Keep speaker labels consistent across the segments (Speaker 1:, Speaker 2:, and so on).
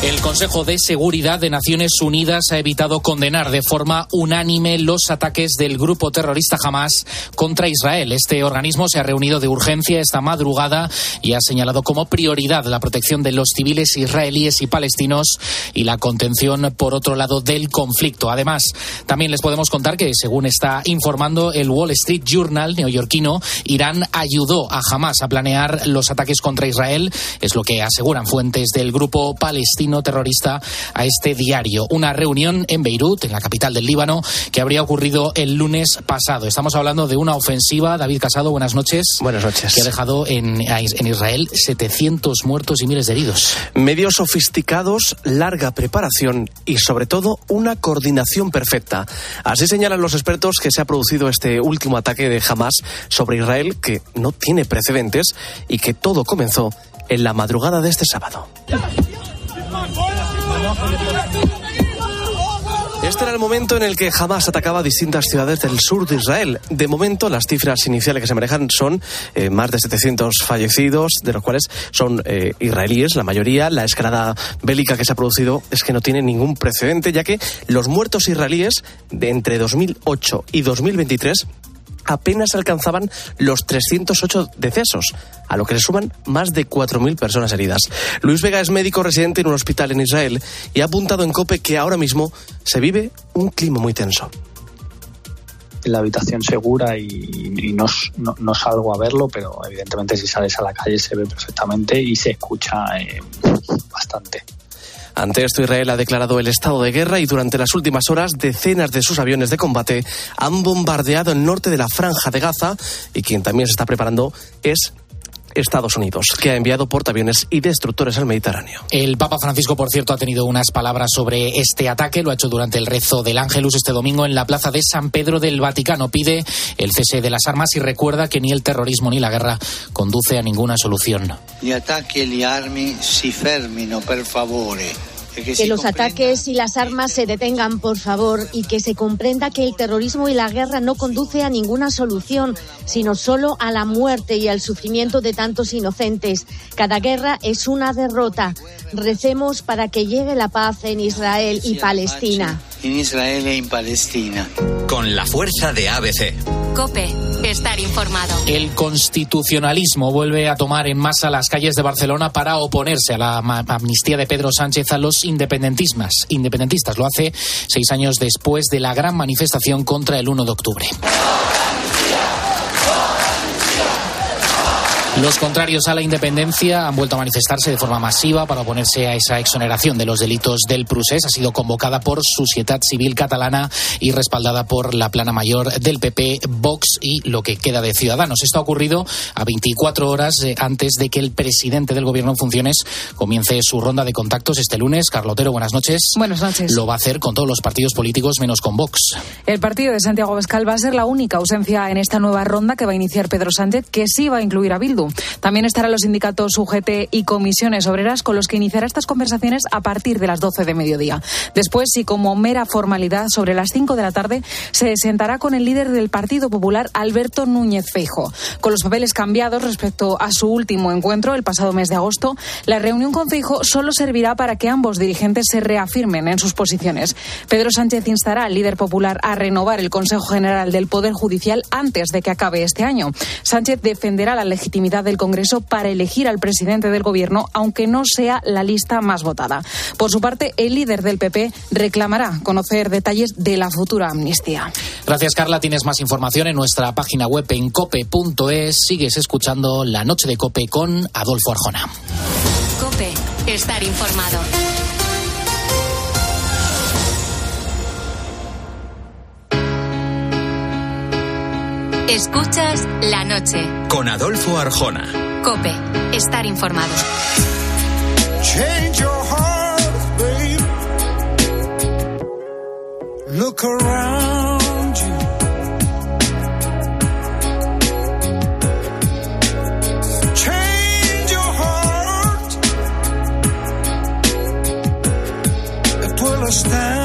Speaker 1: El Consejo de Seguridad de Naciones Unidas ha evitado condenar de forma unánime los ataques del grupo terrorista Hamas contra Israel. Este organismo se ha reunido de urgencia esta madrugada y ha señalado como prioridad la protección de los civiles israelíes y palestinos y la contención, por otro lado, del conflicto. Además, también les podemos contar que, según está informando el Wall Street Journal neoyorquino, Irán ayudó a Hamas a planear los ataques contra Israel. Es lo que aseguran fuentes del grupo palestino terrorista a este diario. Una reunión en Beirut, en la capital del Líbano, que habría ocurrido el lunes pasado. Estamos hablando de una ofensiva. David Casado, buenas noches.
Speaker 2: Buenas noches.
Speaker 1: Que ha dejado en, en Israel 700 muertos y miles de heridos.
Speaker 2: Medios sofisticados, larga preparación y sobre todo una coordinación perfecta. Así señalan los expertos que se ha producido este último ataque de Hamas sobre Israel que no tiene precedentes y que todo comenzó en la madrugada de este sábado. Este era el momento en el que Hamas atacaba distintas ciudades del sur de Israel. De momento, las cifras iniciales que se manejan son eh, más de 700 fallecidos, de los cuales son eh, israelíes, la mayoría. La escalada bélica que se ha producido es que no tiene ningún precedente, ya que los muertos israelíes de entre 2008 y 2023 apenas alcanzaban los 308 decesos, a lo que se suman más de 4.000 personas heridas. Luis Vega es médico residente en un hospital en Israel y ha apuntado en COPE que ahora mismo se vive un clima muy tenso
Speaker 3: la habitación segura y, no, no, salgo a verlo, pero evidentemente si sales a la calle se ve perfectamente y se escucha eh, bastante.
Speaker 2: Ante esto, Israel ha declarado el estado de guerra y durante las últimas horas decenas de sus aviones de combate han bombardeado el norte de la franja de Gaza y quien también se está preparando es Estados Unidos, que ha enviado portaaviones y destructores al Mediterráneo.
Speaker 1: El Papa Francisco, por cierto, ha tenido unas palabras sobre este ataque. Lo ha hecho durante el rezo del Ángelus este domingo en la plaza de San Pedro del Vaticano. Pide el cese de las armas y recuerda que ni el terrorismo ni la guerra conduce a ninguna solución.
Speaker 4: Gli attacchi e le armi si fermino, per favore.
Speaker 5: Que los ataques y las armas se detengan, por favor, y que se comprenda que el terrorismo y la guerra no conduce a ninguna solución, sino solo a la muerte y al sufrimiento de tantos inocentes. Cada guerra es una derrota. Recemos para que llegue la paz en Israel y Palestina.
Speaker 4: En Israel y en Palestina.
Speaker 6: Con la fuerza de ABC.
Speaker 7: Cope, estar informado.
Speaker 1: El constitucionalismo vuelve a tomar en masa las calles de Barcelona para oponerse a la amnistía de Pedro Sánchez a los independentistas. Independentistas lo hace seis años después de la gran manifestación contra el 1 de octubre. Los contrarios a la independencia han vuelto a manifestarse de forma masiva para oponerse a esa exoneración de los delitos del Prusés. Ha sido convocada por Sociedad Civil Catalana y respaldada por la plana mayor del PP, Vox y lo que queda de Ciudadanos. Esto ha ocurrido a 24 horas antes de que el presidente del Gobierno en funciones comience su ronda de contactos este lunes. Carlotero, buenas noches.
Speaker 8: Buenas noches.
Speaker 1: Lo va a hacer con todos los partidos políticos menos con Vox.
Speaker 8: El partido de Santiago Abascal va a ser la única ausencia en esta nueva ronda que va a iniciar Pedro Sánchez, que sí va a incluir a Bildu. También estarán los sindicatos UGT y comisiones obreras con los que iniciará estas conversaciones a partir de las 12 de mediodía. Después, y como mera formalidad, sobre las 5 de la tarde se sentará con el líder del Partido Popular, Alberto Núñez Feijo. Con los papeles cambiados respecto a su último encuentro el pasado mes de agosto, la reunión con Feijo solo servirá para que ambos dirigentes se reafirmen en sus posiciones. Pedro Sánchez instará al líder popular a renovar el Consejo General del Poder Judicial antes de que acabe este año. Sánchez defenderá la legitimidad del Congreso para elegir al presidente del Gobierno, aunque no sea la lista más votada. Por su parte, el líder del PP reclamará conocer detalles de la futura amnistía.
Speaker 1: Gracias, Carla. Tienes más información en nuestra página web en cope.es. Sigues escuchando La Noche de Cope con Adolfo Arjona.
Speaker 7: Cope, estar informado. Escuchas la noche.
Speaker 6: Con Adolfo Arjona.
Speaker 7: Cope, estar informado.
Speaker 9: Change your heart, babe. Look around you. Change your heart. It will astound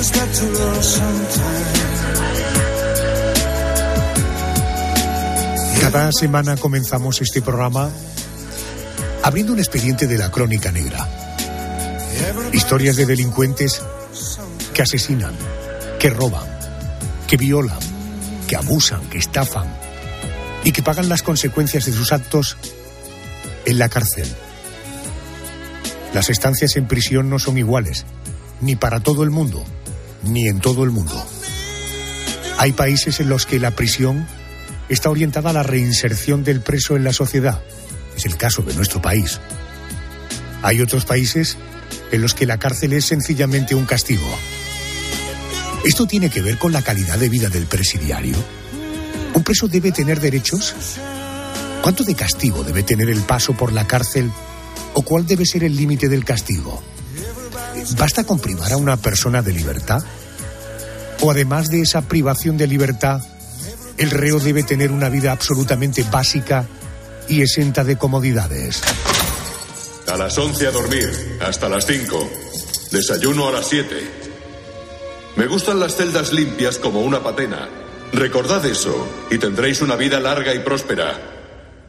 Speaker 9: Everybody's got to learn sometime.
Speaker 10: Cada semana comenzamos este programa abriendo un expediente de la crónica negra. Historias de delincuentes que asesinan, que roban, que violan, que abusan, que estafan y que pagan las consecuencias de sus actos en la cárcel. Las estancias en prisión no son iguales, ni para todo el mundo, ni en todo el mundo. Hay países en los que la prisión está orientada a la reinserción del preso en la sociedad. Es el caso de nuestro país. Hay otros países en los que la cárcel es sencillamente un castigo. ¿Esto tiene que ver con la calidad de vida del presidiario? ¿Un preso debe tener derechos? ¿Cuánto de castigo debe tener el paso por la cárcel? ¿O cuál debe ser el límite del castigo? ¿Basta con privar a una persona de libertad? ¿O además de esa privación de libertad, el reo debe tener una vida absolutamente básica y exenta de comodidades?
Speaker 11: A las 11 a dormir, hasta las 5. Desayuno a las 7. Me gustan las celdas limpias como una patena. Recordad eso y tendréis una vida larga y próspera.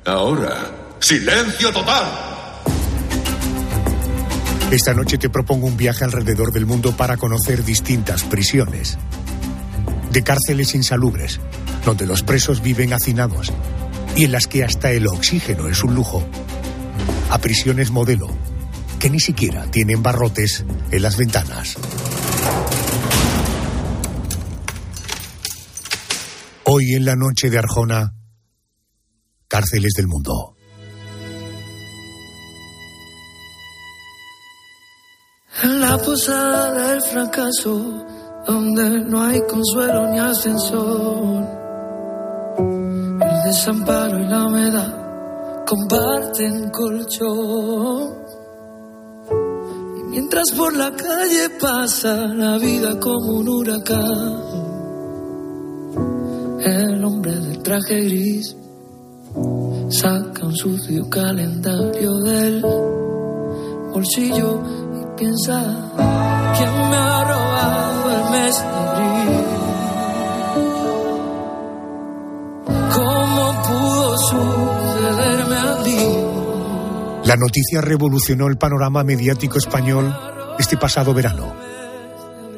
Speaker 11: Ahora, silencio total.
Speaker 10: Esta noche te propongo un viaje alrededor del mundo para conocer distintas prisiones. De cárceles insalubres, donde los presos viven hacinados y en las que hasta el oxígeno es un lujo, a prisiones modelo, que ni siquiera tienen barrotes en las ventanas. Hoy en la noche de Arjona, cárceles del mundo.
Speaker 12: La posada del fracaso, donde no hay consuelo ni ascensor, el desamparo y la humedad comparten colchón. Y mientras por la calle pasa la vida como un huracán, el hombre del traje gris saca un sucio calendario del bolsillo piensa quién me ha robado el mes de abril. ¿Cómo pudo sucederme a?
Speaker 10: La noticia revolucionó el panorama mediático español este pasado verano.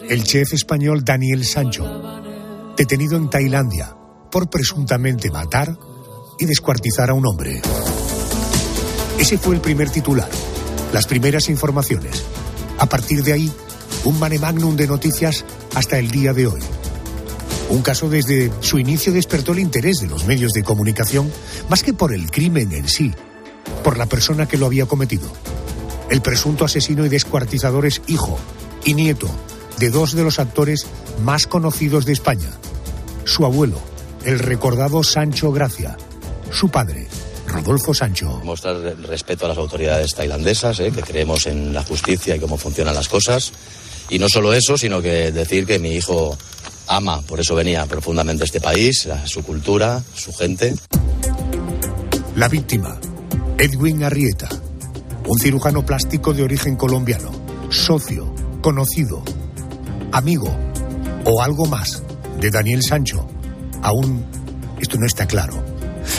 Speaker 10: El chef español Daniel Sancho, detenido en Tailandia por presuntamente matar y descuartizar a un hombre. Ese fue el primer titular, las primeras informaciones. A partir de ahí, un mare magnum de noticias hasta el día de hoy. Un caso desde su inicio despertó el interés de los medios de comunicación, más que por el crimen en sí, por la persona que lo había cometido. El presunto asesino y descuartizador es hijo y nieto de dos de los actores más conocidos de España. Su abuelo, el recordado Sancho Gracia. Su padre, Rodolfo Sancho.
Speaker 13: Mostrar respeto a las autoridades tailandesas, ¿eh? que creemos en la justicia y cómo funcionan las cosas. Y no solo eso, sino que decir que mi hijo ama, por eso venía profundamente a este país, a su cultura, su gente.
Speaker 10: La víctima, Edwin Arrieta, un cirujano plástico de origen colombiano, socio, conocido, amigo o algo más de Daniel Sancho. Aún esto no está claro.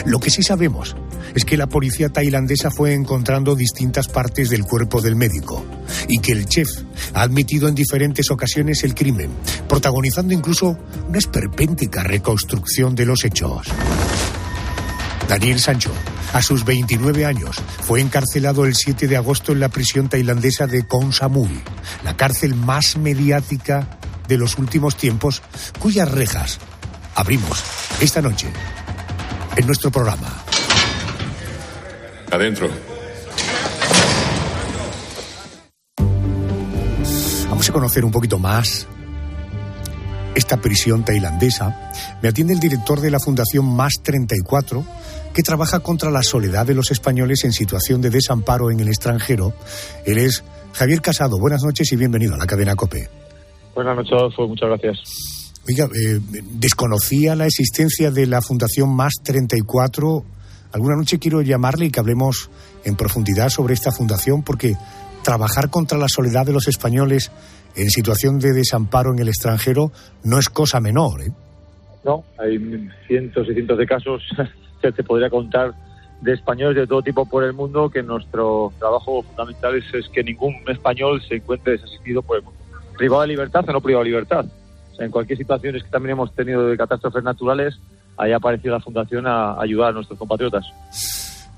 Speaker 10: Lo que sí sabemos es que la policía tailandesa fue encontrando distintas partes del cuerpo del médico y que el chef ha admitido en diferentes ocasiones el crimen, protagonizando incluso una esperpéntica reconstrucción de los hechos. Daniel Sancho, a sus 29 años, fue encarcelado el 7 de agosto en la prisión tailandesa de Koh Samui, la cárcel más mediática de los últimos tiempos, cuyas rejas abrimos esta noche en nuestro programa.
Speaker 11: Adentro.
Speaker 10: Vamos a conocer un poquito más esta prisión tailandesa. Me atiende el director de la Fundación Más 34, que trabaja contra la soledad de los españoles en situación de desamparo en el extranjero. Él es Javier Casado. Buenas noches y bienvenido a la cadena COPE.
Speaker 14: Buenas noches, Adolfo. Muchas gracias.
Speaker 10: Oiga, eh, desconocía la existencia de la Fundación Más 34. Alguna noche quiero llamarle y que hablemos en profundidad sobre esta fundación, porque trabajar contra la soledad de los españoles en situación de desamparo en el extranjero no es cosa menor. ¿eh?
Speaker 14: No, hay cientos y cientos de casos, se te podría contar, de españoles de todo tipo por el mundo, que nuestro trabajo fundamental es, que ningún español se encuentre desasistido. Privado de libertad o no privado de libertad en cualquier situación es que también hemos tenido de catástrofes naturales, ahí ha aparecido la Fundación a ayudar a nuestros compatriotas.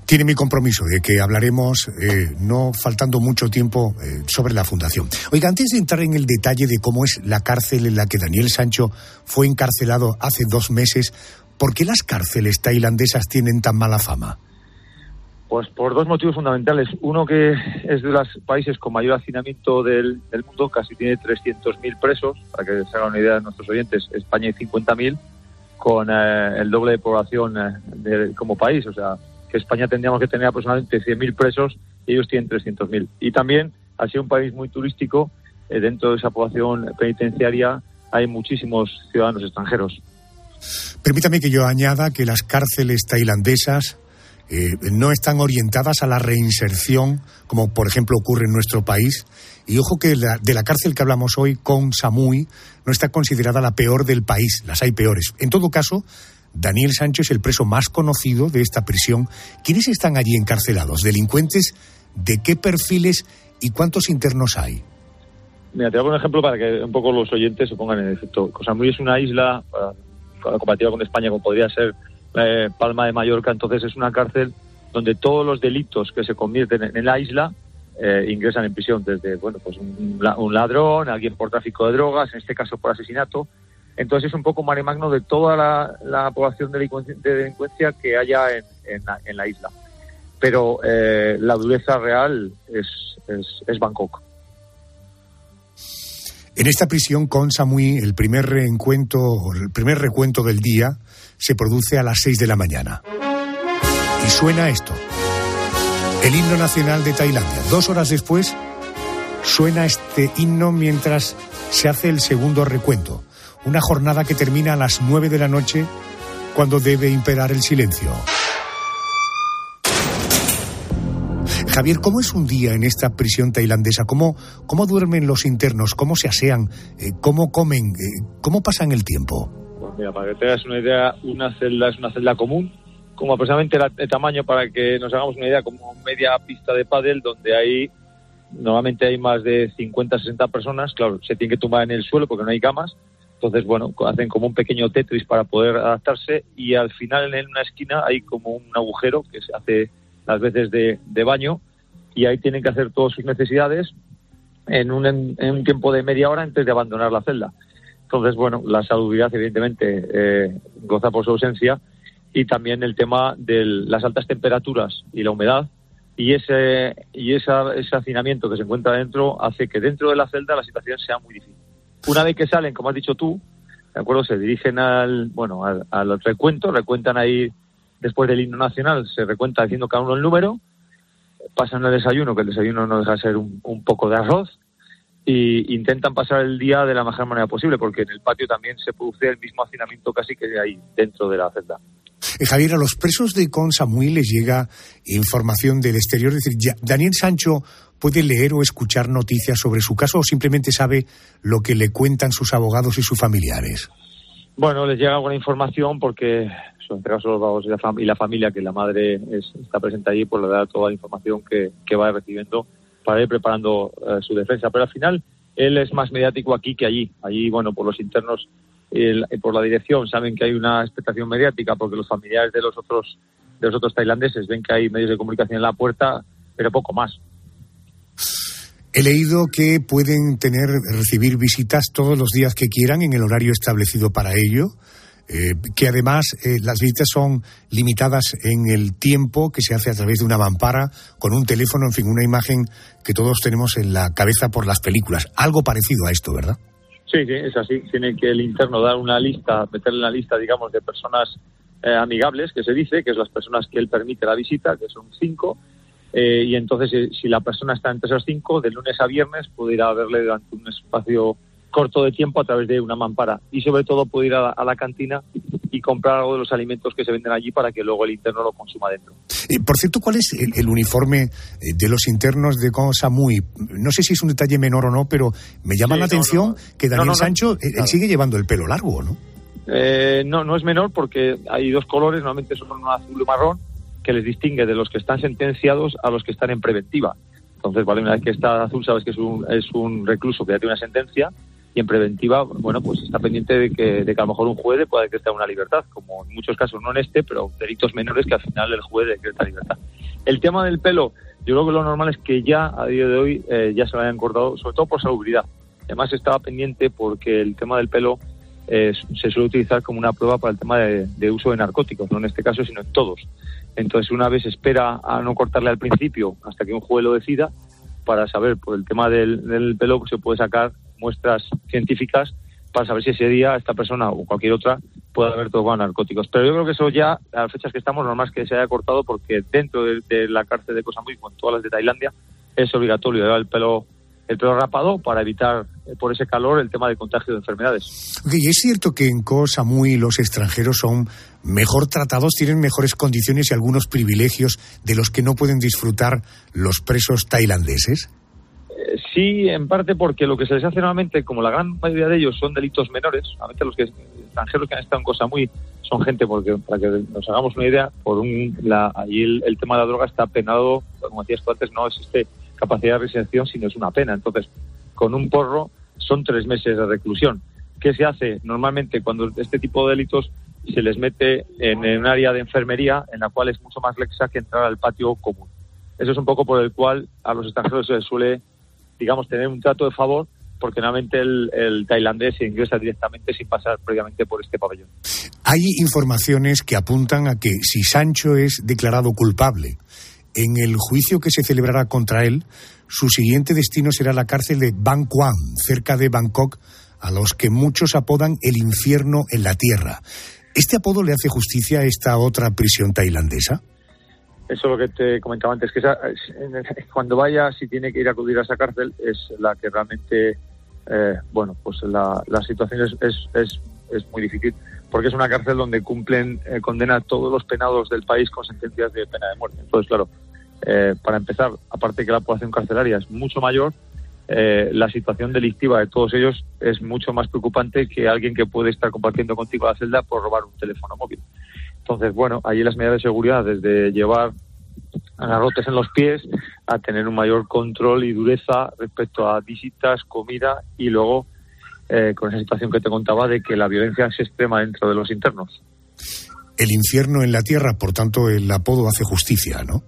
Speaker 10: Tiene mi compromiso de que hablaremos, eh, no faltando mucho tiempo, eh, sobre la Fundación. Oiga, antes de entrar en el detalle de cómo es la cárcel en la que Daniel Sancho fue encarcelado hace dos meses, ¿por qué las cárceles tailandesas tienen tan mala fama?
Speaker 14: Pues por dos motivos fundamentales. Uno que es de los países con mayor hacinamiento del, mundo, casi tiene 300.000 presos, para que se hagan una idea de nuestros oyentes, España hay 50.000, con eh, el doble de población eh, como país. O sea, que España tendríamos que tener aproximadamente 100.000 presos y ellos tienen 300.000. Y también, al ser un país muy turístico, eh, dentro de esa población penitenciaria hay muchísimos ciudadanos extranjeros.
Speaker 10: Permítame que yo añada que las cárceles tailandesas eh, no están orientadas a la reinserción, como por ejemplo ocurre en nuestro país. Y ojo que de la cárcel que hablamos hoy, con Samui, no está considerada la peor del país, las hay peores. En todo caso, Daniel Sancho es el preso más conocido de esta prisión. ¿Quiénes están allí encarcelados? ¿Delincuentes? ¿De qué perfiles y cuántos internos hay?
Speaker 14: Mira, te hago un ejemplo para que un poco los oyentes se pongan en efecto. Samui es una isla, comparativa con España, como podría ser eh, Palma de Mallorca, entonces es una cárcel donde todos los delitos que se convierten en, la isla eh, ingresan en prisión, desde bueno pues un, ladrón, alguien por tráfico de drogas, en este caso por asesinato. Entonces es un poco mare magno de toda la, población de delincuencia, que haya en, la, isla. Pero eh, la dureza real es, Bangkok.
Speaker 10: En esta prisión con Samui, el primer reencuentro, el primer recuento del día se produce a las 6 de la mañana. Y suena esto. El himno nacional de Tailandia. Dos horas después suena este himno mientras se hace el segundo recuento. Una jornada que termina a las 9 de la noche cuando debe imperar el silencio. Javier, ¿cómo es un día en esta prisión tailandesa? ¿Cómo, cómo duermen los internos? ¿Cómo se asean? Eh, ¿Cómo comen? Eh, ¿Cómo pasan el tiempo?
Speaker 14: Mira, para que te hagas una idea, una celda es una celda común, como aproximadamente el tamaño para que nos hagamos una idea, como media pista de pádel, donde hay normalmente hay más de 50, 60 personas, claro, se tienen que tumbar en el suelo porque no hay camas, entonces, bueno, hacen como un pequeño Tetris para poder adaptarse y al final en una esquina hay como un agujero que se hace las veces de, baño y ahí tienen que hacer todas sus necesidades en un, en un tiempo de media hora antes de abandonar la celda. Entonces, bueno, la salubridad evidentemente eh, goza por su ausencia. Y también el tema de las altas temperaturas y la humedad. Y ese y esa, ese hacinamiento que se encuentra dentro hace que dentro de la celda la situación sea muy difícil. Una vez que salen, como has dicho tú, de acuerdo, se dirigen al bueno al, al recuento, recuentan ahí después del himno nacional, se recuenta diciendo cada uno el número, pasan el desayuno, que el desayuno no deja de ser un, un poco de arroz, y intentan pasar el día de la mejor manera posible, porque en el patio también se produce el mismo hacinamiento casi que hay dentro de la celda.
Speaker 10: Eh, Javier, a los presos de Con Samuel les llega información del exterior. Es decir, ¿Daniel Sancho puede leer o escuchar noticias sobre su caso o simplemente sabe lo que le cuentan sus abogados y sus familiares?
Speaker 14: Bueno, les llega alguna información porque, en este caso, los abogados y la, familia, que la madre está presente allí, pues le da toda la información que, que va recibiendo para ir preparando eh, su defensa. Pero al final él es más mediático aquí que allí. Allí, bueno, por los internos y por la dirección saben que hay una expectación mediática porque los familiares de los otros de los otros tailandeses ven que hay medios de comunicación en la puerta, pero poco más.
Speaker 10: He leído que pueden tener recibir visitas todos los días que quieran en el horario establecido para ello. Eh, que además eh, las visitas son limitadas en el tiempo que se hace a través de una mampara, con un teléfono, en fin, una imagen que todos tenemos en la cabeza por las películas. Algo parecido a esto, ¿verdad?
Speaker 14: Sí, sí, es así. Tiene que el interno dar una lista, meterle una lista, digamos, de personas eh, amigables, que se dice, que es las personas que él permite la visita, que son cinco, y entonces si la persona está entre esas cinco, de lunes a viernes puede ir a verle durante un espacio corto de tiempo a través de una mampara. Y sobre todo puede ir a la, a la cantina y comprar algo de los alimentos que se venden allí para que luego el interno lo consuma dentro.
Speaker 10: Eh, por cierto, ¿cuál es el, el uniforme eh, de los internos de Cosa Muy? No sé si es un detalle menor o no, pero me llama
Speaker 14: Sí,
Speaker 10: la
Speaker 14: no,
Speaker 10: atención
Speaker 14: no.
Speaker 10: que Daniel
Speaker 14: No.
Speaker 10: Sancho, eh, él
Speaker 14: Claro.
Speaker 10: sigue llevando el pelo largo, ¿no?
Speaker 14: Eh, no, no es menor porque hay dos colores, normalmente son un azul y marrón, que les distingue de los que están sentenciados a los que están en preventiva. Entonces, vale, una vez que está azul, sabes que es un, es un recluso que ya tiene una sentencia y en preventiva, bueno, pues está pendiente de que, de que a lo mejor un juez pueda decretar una libertad, como en muchos casos, no en este, pero delitos menores que al final el juez decreta libertad. El tema del pelo, yo creo que lo normal es que ya a día de hoy eh, ya se lo hayan cortado, sobre todo por salubridad. Además estaba pendiente porque el tema del pelo eh, se suele utilizar como una prueba para el tema de, uso de narcóticos, no en este caso, sino en todos. Entonces, una vez espera a no cortarle al principio hasta que un juez lo decida, para saber por el tema del, pelo, se puede sacar muestras científicas para saber si ese día esta persona o cualquier otra puede haber tomado narcóticos. Pero yo creo que eso ya, a las fechas que estamos, normal que se haya cortado porque dentro de, la cárcel de Koh Samui, con todas las de Tailandia, es obligatorio llevar el pelo el pelo rapado para evitar eh, por ese calor el tema de contagio de enfermedades.
Speaker 10: Y es cierto que en Koh Samui los extranjeros son mejor tratados, tienen mejores condiciones y algunos privilegios de los que no pueden disfrutar los presos tailandeses.
Speaker 14: Sí, en parte porque lo que se les hace normalmente, como la gran mayoría de ellos son delitos menores, normalmente los que extranjeros que han estado en Cosa Muy son gente, porque para que nos hagamos una idea, por un, la, allí el, el tema de la droga está penado, como decías tú antes, no existe capacidad de residencia, sino es una pena. Entonces, con un porro son tres meses de reclusión. ¿Qué se hace? Normalmente cuando este tipo de delitos se les mete en, en un área de enfermería en la cual es mucho más lexa que entrar al patio común. Eso es un poco por el cual a los extranjeros se les suele, digamos, tener un trato de favor porque normalmente el, tailandés se ingresa directamente sin pasar previamente por este pabellón.
Speaker 10: Hay informaciones que apuntan a que si Sancho es declarado culpable en el juicio que se celebrará contra él, su siguiente destino será la cárcel de Ban Quang, cerca de Bangkok, a los que muchos apodan el infierno en la tierra. ¿Este apodo le hace justicia a esta otra prisión tailandesa?
Speaker 14: Eso es lo que te comentaba antes, que esa- es- cuando vaya, si tiene que ir a acudir a esa cárcel, es la que realmente, eh, bueno, pues la, la situación es, es, es, es muy difícil, porque es una cárcel donde cumplen eh, condena a todos los penados del país con sentencias de pena de muerte. Entonces, claro, eh, para empezar, aparte que la población carcelaria es mucho mayor, eh, la situación delictiva de todos ellos es mucho más preocupante que alguien que puede estar compartiendo contigo la celda por robar un teléfono móvil. Entonces, bueno, allí las medidas de seguridad, desde llevar agarrotes en los pies a tener un mayor control y dureza respecto a visitas, comida y luego eh, con esa situación que te contaba de que la violencia es extrema dentro de los internos.
Speaker 10: El infierno en la tierra, por tanto, el apodo hace justicia, ¿no?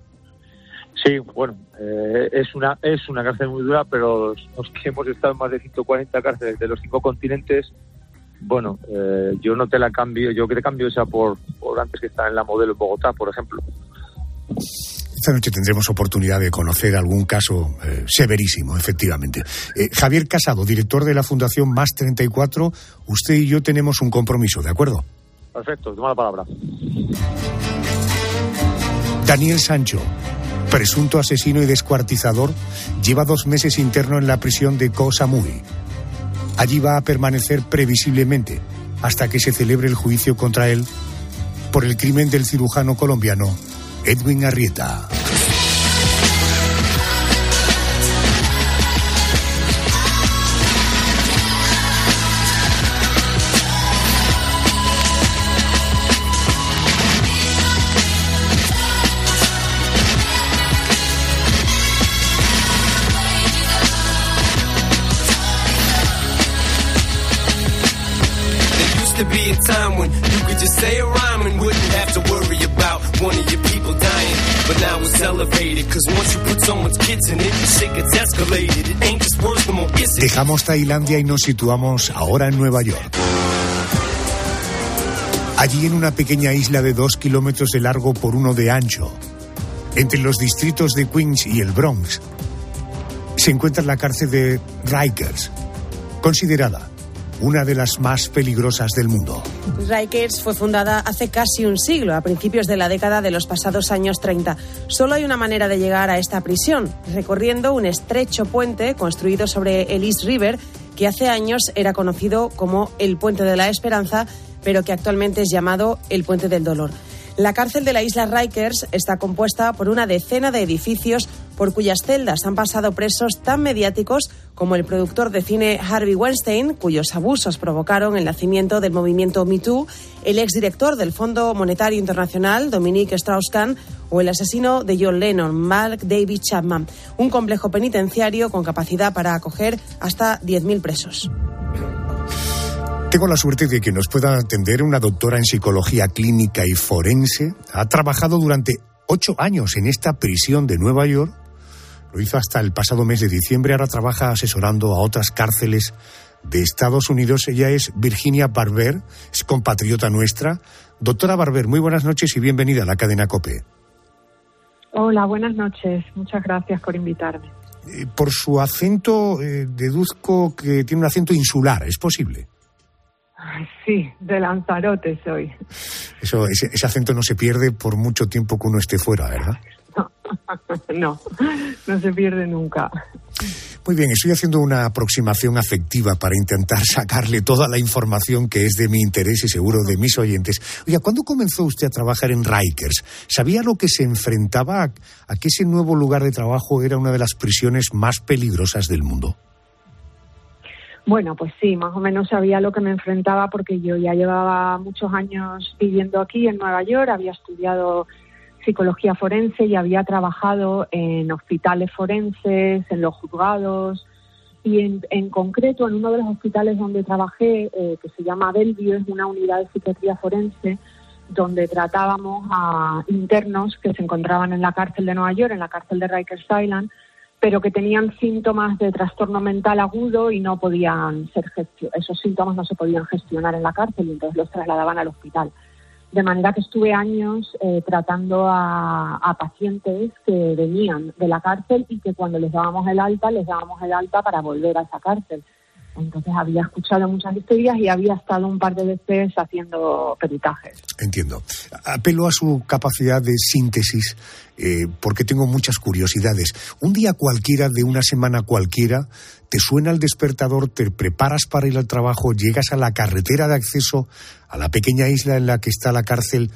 Speaker 14: Sí, bueno, eh, es una es una cárcel muy dura, pero los, los que hemos estado en más de 140 cárceles de los cinco continentes, bueno, eh, yo no te la cambio, yo que te cambio esa por, por antes que está en la modelo en Bogotá, por ejemplo.
Speaker 10: Esta noche tendremos oportunidad de conocer algún caso eh, severísimo, efectivamente. Eh, Javier Casado, director de la Fundación Más 34, usted y yo tenemos un compromiso, ¿de acuerdo?
Speaker 14: Perfecto, toma la palabra.
Speaker 10: Daniel Sancho, presunto asesino y descuartizador, lleva dos meses interno en la prisión de Koh Samui. Allí va a permanecer previsiblemente hasta que se celebre el juicio contra él por el crimen del cirujano colombiano Edwin Arrieta.
Speaker 9: To be a time when you could just say a rhyme and wouldn't have to worry about one of your people dying. But now it's elevated, cause once you put someone's kids in it, shit gets escalated. It ain't just words no more, is it?
Speaker 10: Dejamos Tailandia y nos situamos ahora en Nueva York. Allí en una pequeña isla de dos kilómetros de largo por uno de ancho, entre los distritos de Queens y el Bronx, se encuentra la cárcel de Rikers, considerada una de las más peligrosas del mundo.
Speaker 15: Rikers fue fundada hace casi un siglo, a principios de la década de los pasados años 30. Solo hay una manera de llegar a esta prisión, recorriendo un estrecho puente construido sobre el East River que hace años era conocido como el Puente de la Esperanza, pero que actualmente es llamado el Puente del Dolor. La cárcel de la isla Rikers está compuesta por una decena de edificios por cuyas celdas han pasado presos tan mediáticos como el productor de cine Harvey Weinstein, cuyos abusos provocaron el nacimiento del movimiento MeToo, el exdirector del Fondo Monetario Internacional, Dominique Strauss-Kahn, o el asesino de John Lennon, Mark David Chapman, un complejo penitenciario con capacidad para acoger hasta 10.000 presos.
Speaker 10: Tengo la suerte de que nos pueda atender una doctora en psicología clínica y forense. Ha trabajado durante ocho años en esta prisión de Nueva York. Lo hizo hasta el pasado mes de diciembre. Ahora trabaja asesorando a otras cárceles de Estados Unidos. Ella es Virginia Barber, es compatriota nuestra. Doctora Barber, muy buenas noches y bienvenida a la cadena COPE.
Speaker 16: Hola, buenas noches. Muchas gracias por invitarme.
Speaker 10: Eh, por su acento, eh, deduzco que tiene un acento insular. ¿Es posible?
Speaker 16: Sí, de Lanzarote soy.
Speaker 10: Eso, ese, acento no se pierde por mucho tiempo que uno esté fuera, ¿verdad?
Speaker 16: No, no, se pierde nunca.
Speaker 10: Muy bien, estoy haciendo una aproximación afectiva para intentar sacarle toda la información que es de mi interés y seguro de mis oyentes. Oiga, ¿cuándo comenzó usted a trabajar en Rikers? ¿Sabía lo que se enfrentaba a que ese nuevo lugar de trabajo era una de las prisiones más peligrosas del mundo?
Speaker 16: Bueno, pues sí, más o menos sabía lo que me enfrentaba porque yo ya llevaba muchos años viviendo aquí en Nueva York, había estudiado psicología forense y había trabajado en hospitales forenses, en los juzgados y en, concreto en uno de los hospitales donde trabajé, eh, que se llama Bellevue, es una unidad de psiquiatría forense, donde tratábamos a internos que se encontraban en la cárcel de Nueva York, en la cárcel de Rikers Island, pero que tenían síntomas de trastorno mental agudo y no podían ser. Esos síntomas no se podían gestionar en la cárcel y entonces los trasladaban al hospital. De manera que estuve años eh, tratando a, pacientes que venían de la cárcel y que cuando les dábamos el alta, les dábamos el alta para volver a esa cárcel. Entonces había escuchado muchas historias y había estado un par de veces haciendo peritajes.
Speaker 10: Entiendo. Apelo a su capacidad de síntesis eh, porque tengo muchas curiosidades. Un día cualquiera de una semana cualquiera, te suena el despertador, te preparas para ir al trabajo, llegas a la carretera de acceso a la pequeña isla en la que está la cárcel.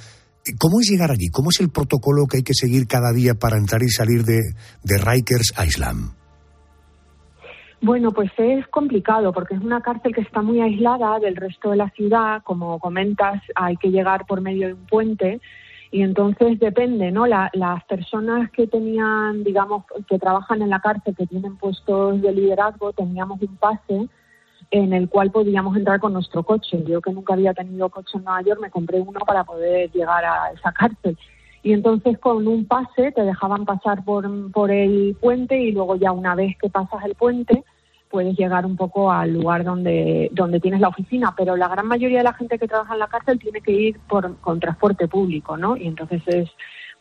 Speaker 10: ¿Cómo es llegar allí? ¿Cómo es el protocolo que hay que seguir cada día para entrar y salir de, de Rikers Island?
Speaker 16: Bueno, pues es complicado porque es una cárcel que está muy aislada del resto de la ciudad. Como comentas, hay que llegar por medio de un puente y entonces depende, ¿no? las personas que tenían, digamos, que trabajan en la cárcel, que tienen puestos de liderazgo, teníamos un pase en el cual podíamos entrar con nuestro coche. Yo que nunca había tenido coche en Nueva York, me compré uno para poder llegar a esa cárcel. Y entonces con un pase te dejaban pasar por, por el puente y luego ya una vez que pasas el puente puedes llegar un poco al lugar donde, donde tienes la oficina, pero la gran mayoría de la gente que trabaja en la cárcel tiene que ir por, con transporte público, ¿no? Y entonces es,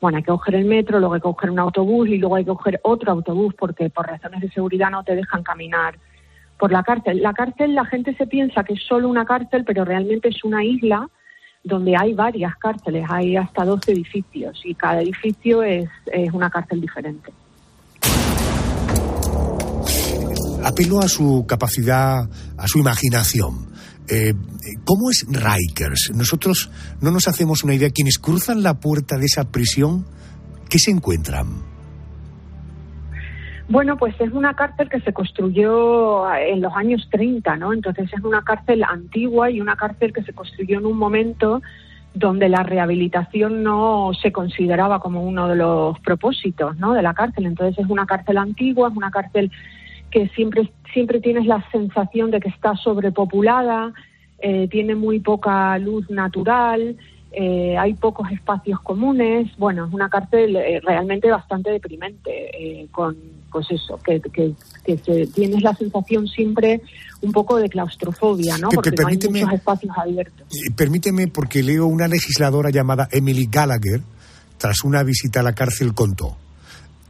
Speaker 16: bueno, hay que coger el metro, luego hay que coger un autobús y luego hay que coger otro autobús porque por razones de seguridad no te dejan caminar por la cárcel. La cárcel, la gente se piensa que es solo una cárcel, pero realmente es una isla donde hay varias cárceles, hay hasta 12 edificios y cada edificio es, es una cárcel diferente.
Speaker 10: Apelo a su capacidad, a su imaginación. Eh, ¿Cómo es Rikers? Nosotros no nos hacemos una idea. Quienes cruzan la puerta de esa prisión, ¿qué se encuentran?
Speaker 16: Bueno, pues es una cárcel que se construyó en los años 30, ¿no? Entonces es una cárcel antigua y una cárcel que se construyó en un momento donde la rehabilitación no se consideraba como uno de los propósitos, ¿no? De la cárcel. Entonces es una cárcel antigua, es una cárcel que siempre, siempre tienes la sensación de que está sobrepopulada, eh, tiene muy poca luz natural, eh, hay pocos espacios comunes. Bueno, es una cárcel eh, realmente bastante deprimente, con pues eso, que, que, tienes la sensación siempre un poco de claustrofobia, ¿no? Porque no hay muchos espacios abiertos.
Speaker 10: Permíteme, porque leo una legisladora llamada Emily Gallagher, tras una visita a la cárcel, contó.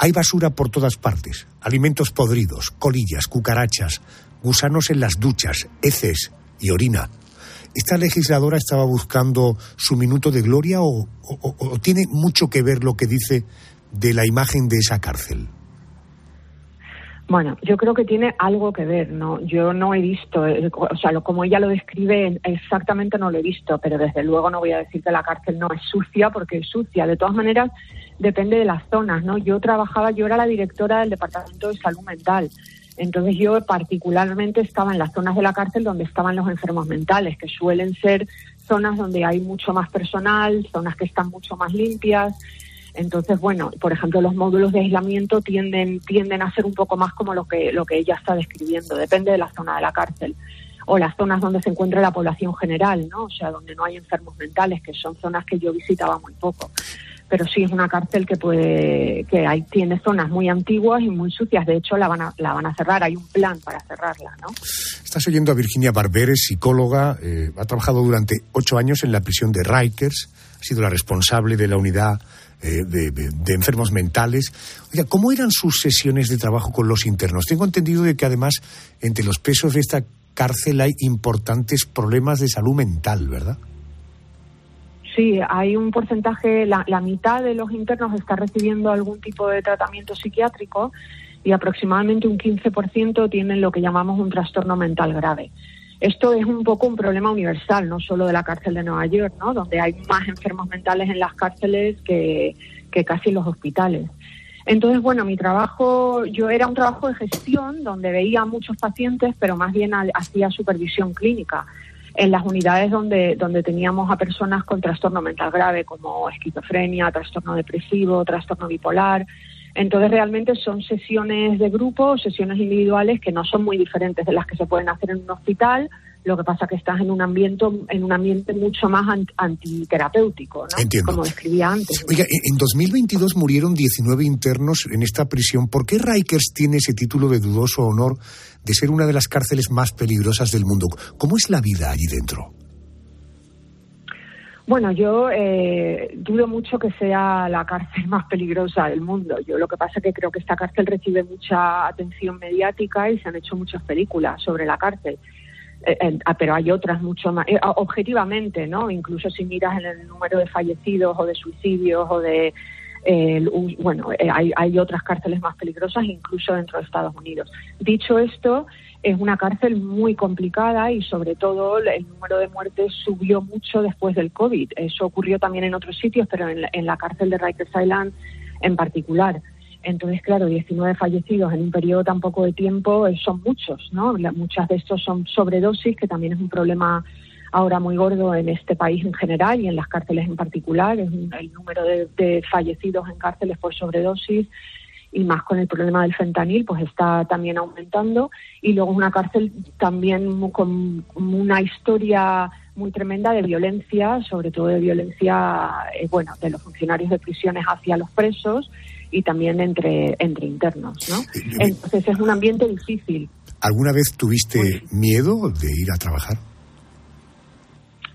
Speaker 10: Hay basura por todas partes, alimentos podridos, colillas, cucarachas, gusanos en las duchas, heces y orina. ¿Esta legisladora estaba buscando su minuto de gloria o, tiene mucho que ver lo que dice de la imagen de esa cárcel?
Speaker 16: Bueno, yo creo que tiene algo que ver, ¿no? Yo no he visto, eh, o sea, como ella lo describe, exactamente no lo he visto, pero desde luego no voy a decir que la cárcel no es sucia, porque es sucia. De todas maneras, depende de las zonas, ¿no? Yo trabajaba, yo era la directora del Departamento de Salud Mental. Entonces yo particularmente estaba en las zonas de la cárcel donde estaban los enfermos mentales, que suelen ser zonas donde hay mucho más personal, zonas que están mucho más limpias. Entonces, bueno, por ejemplo, los módulos de aislamiento tienden, tienden a ser un poco más como lo que, lo que ella está describiendo, depende de la zona de la cárcel. O las zonas donde se encuentra la población general, ¿no? O sea, donde no hay enfermos mentales, que son zonas que yo visitaba muy poco pero sí es una cárcel que puede que hay tiene zonas muy antiguas y muy sucias de hecho la van a, la van a cerrar hay un plan para cerrarla no
Speaker 10: estás oyendo a Virginia Barberes psicóloga eh, ha trabajado durante ocho años en la prisión de Rikers ha sido la responsable de la unidad eh, de, enfermos mentales. Oiga, ¿cómo eran sus sesiones de trabajo con los internos? Tengo entendido de que además entre los pesos de esta cárcel hay importantes problemas de salud mental, ¿verdad?
Speaker 16: Sí, hay un porcentaje, la, mitad de los internos está recibiendo algún tipo de tratamiento psiquiátrico y aproximadamente un 15% tienen lo que llamamos un trastorno mental grave. Esto es un poco un problema universal, no solo de la cárcel de Nueva York, ¿no? donde hay más enfermos mentales en las cárceles que, que casi en los hospitales. Entonces, bueno, mi trabajo, yo era un trabajo de gestión donde veía a muchos pacientes, pero más bien hacía supervisión clínica en las unidades donde, donde teníamos a personas con trastorno mental grave como esquizofrenia, trastorno depresivo, trastorno bipolar. Entonces realmente son sesiones de grupo, sesiones individuales que no son muy diferentes de las que se pueden hacer en un hospital lo que pasa que estás en un ambiente, en un ambiente mucho más antiterapéutico, ¿no?
Speaker 10: Entiendo.
Speaker 16: Como describía antes.
Speaker 10: Oiga, en 2022 murieron 19 internos en esta prisión. ¿Por qué Rikers tiene ese título de dudoso honor de ser una de las cárceles más peligrosas del mundo? ¿Cómo es la vida allí dentro?
Speaker 16: Bueno, yo eh, dudo mucho que sea la cárcel más peligrosa del mundo. Yo lo que pasa es que creo que esta cárcel recibe mucha atención mediática y se han hecho muchas películas sobre la cárcel. Eh, ah, pero hay otras mucho más, eh, objetivamente, ¿no? Incluso si miras en el número de fallecidos o de suicidios o de, bueno, eh, hay, hay otras cárceles más peligrosas incluso dentro de Estados Unidos. Dicho esto, es una cárcel muy complicada y sobre todo el número de muertes subió mucho después del COVID. Eso ocurrió también en otros sitios, pero en la, en la cárcel de Rikers Island en particular. Entonces, claro, 19 fallecidos en un periodo tan poco de tiempo eh, son muchos, ¿no? Muchas de estos son sobredosis, que también es un problema ahora muy gordo en este país en general y en las cárceles en particular. Es el número de, fallecidos en cárceles por sobredosis y más con el problema del fentanil, pues está también aumentando. Y luego es una cárcel también con una historia muy tremenda de violencia, sobre todo de violencia, eh, bueno, de los funcionarios de prisiones hacia los presos y también entre, entre internos, ¿no? Entonces es un ambiente difícil.
Speaker 10: ¿Alguna vez tuviste miedo de ir a trabajar?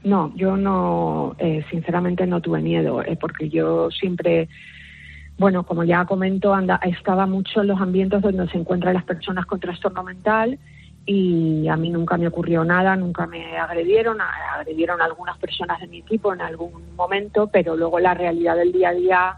Speaker 16: No, yo no, eh, sinceramente no tuve miedo, eh, porque yo siempre, bueno, como ya comento, anda, estaba mucho en los ambientes donde se encuentran las personas con trastorno mental y a mí nunca me ocurrió nada, nunca me agredieron, agredieron a algunas personas de mi equipo en algún momento, pero luego la realidad del día a día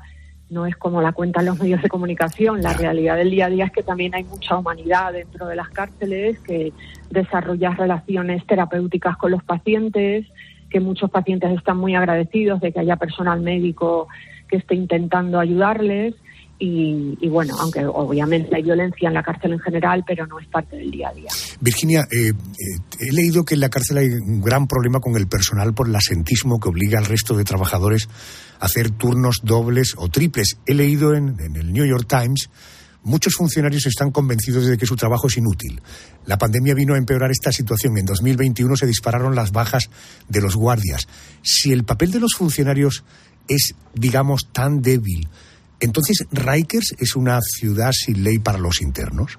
Speaker 16: no es como la cuentan los medios de comunicación. La realidad del día a día es que también hay mucha humanidad dentro de las cárceles, que desarrollas relaciones terapéuticas con los pacientes, que muchos pacientes están muy agradecidos de que haya personal médico que esté intentando ayudarles. Y, bueno, aunque obviamente hay violencia en la cárcel en general, pero no es parte del día a día.
Speaker 10: Virginia, eh, eh, he leído que en la cárcel hay un gran problema con el personal por el asentismo que obliga al resto de trabajadores a hacer turnos dobles o triples. He leído en el New York Times Muchos funcionarios están convencidos de que su trabajo es inútil. La pandemia vino a empeorar esta situación. En 2021 se dispararon las bajas de los guardias. Si el papel de los funcionarios es, digamos, tan débil, entonces, ¿Rikers es una ciudad sin ley para los internos?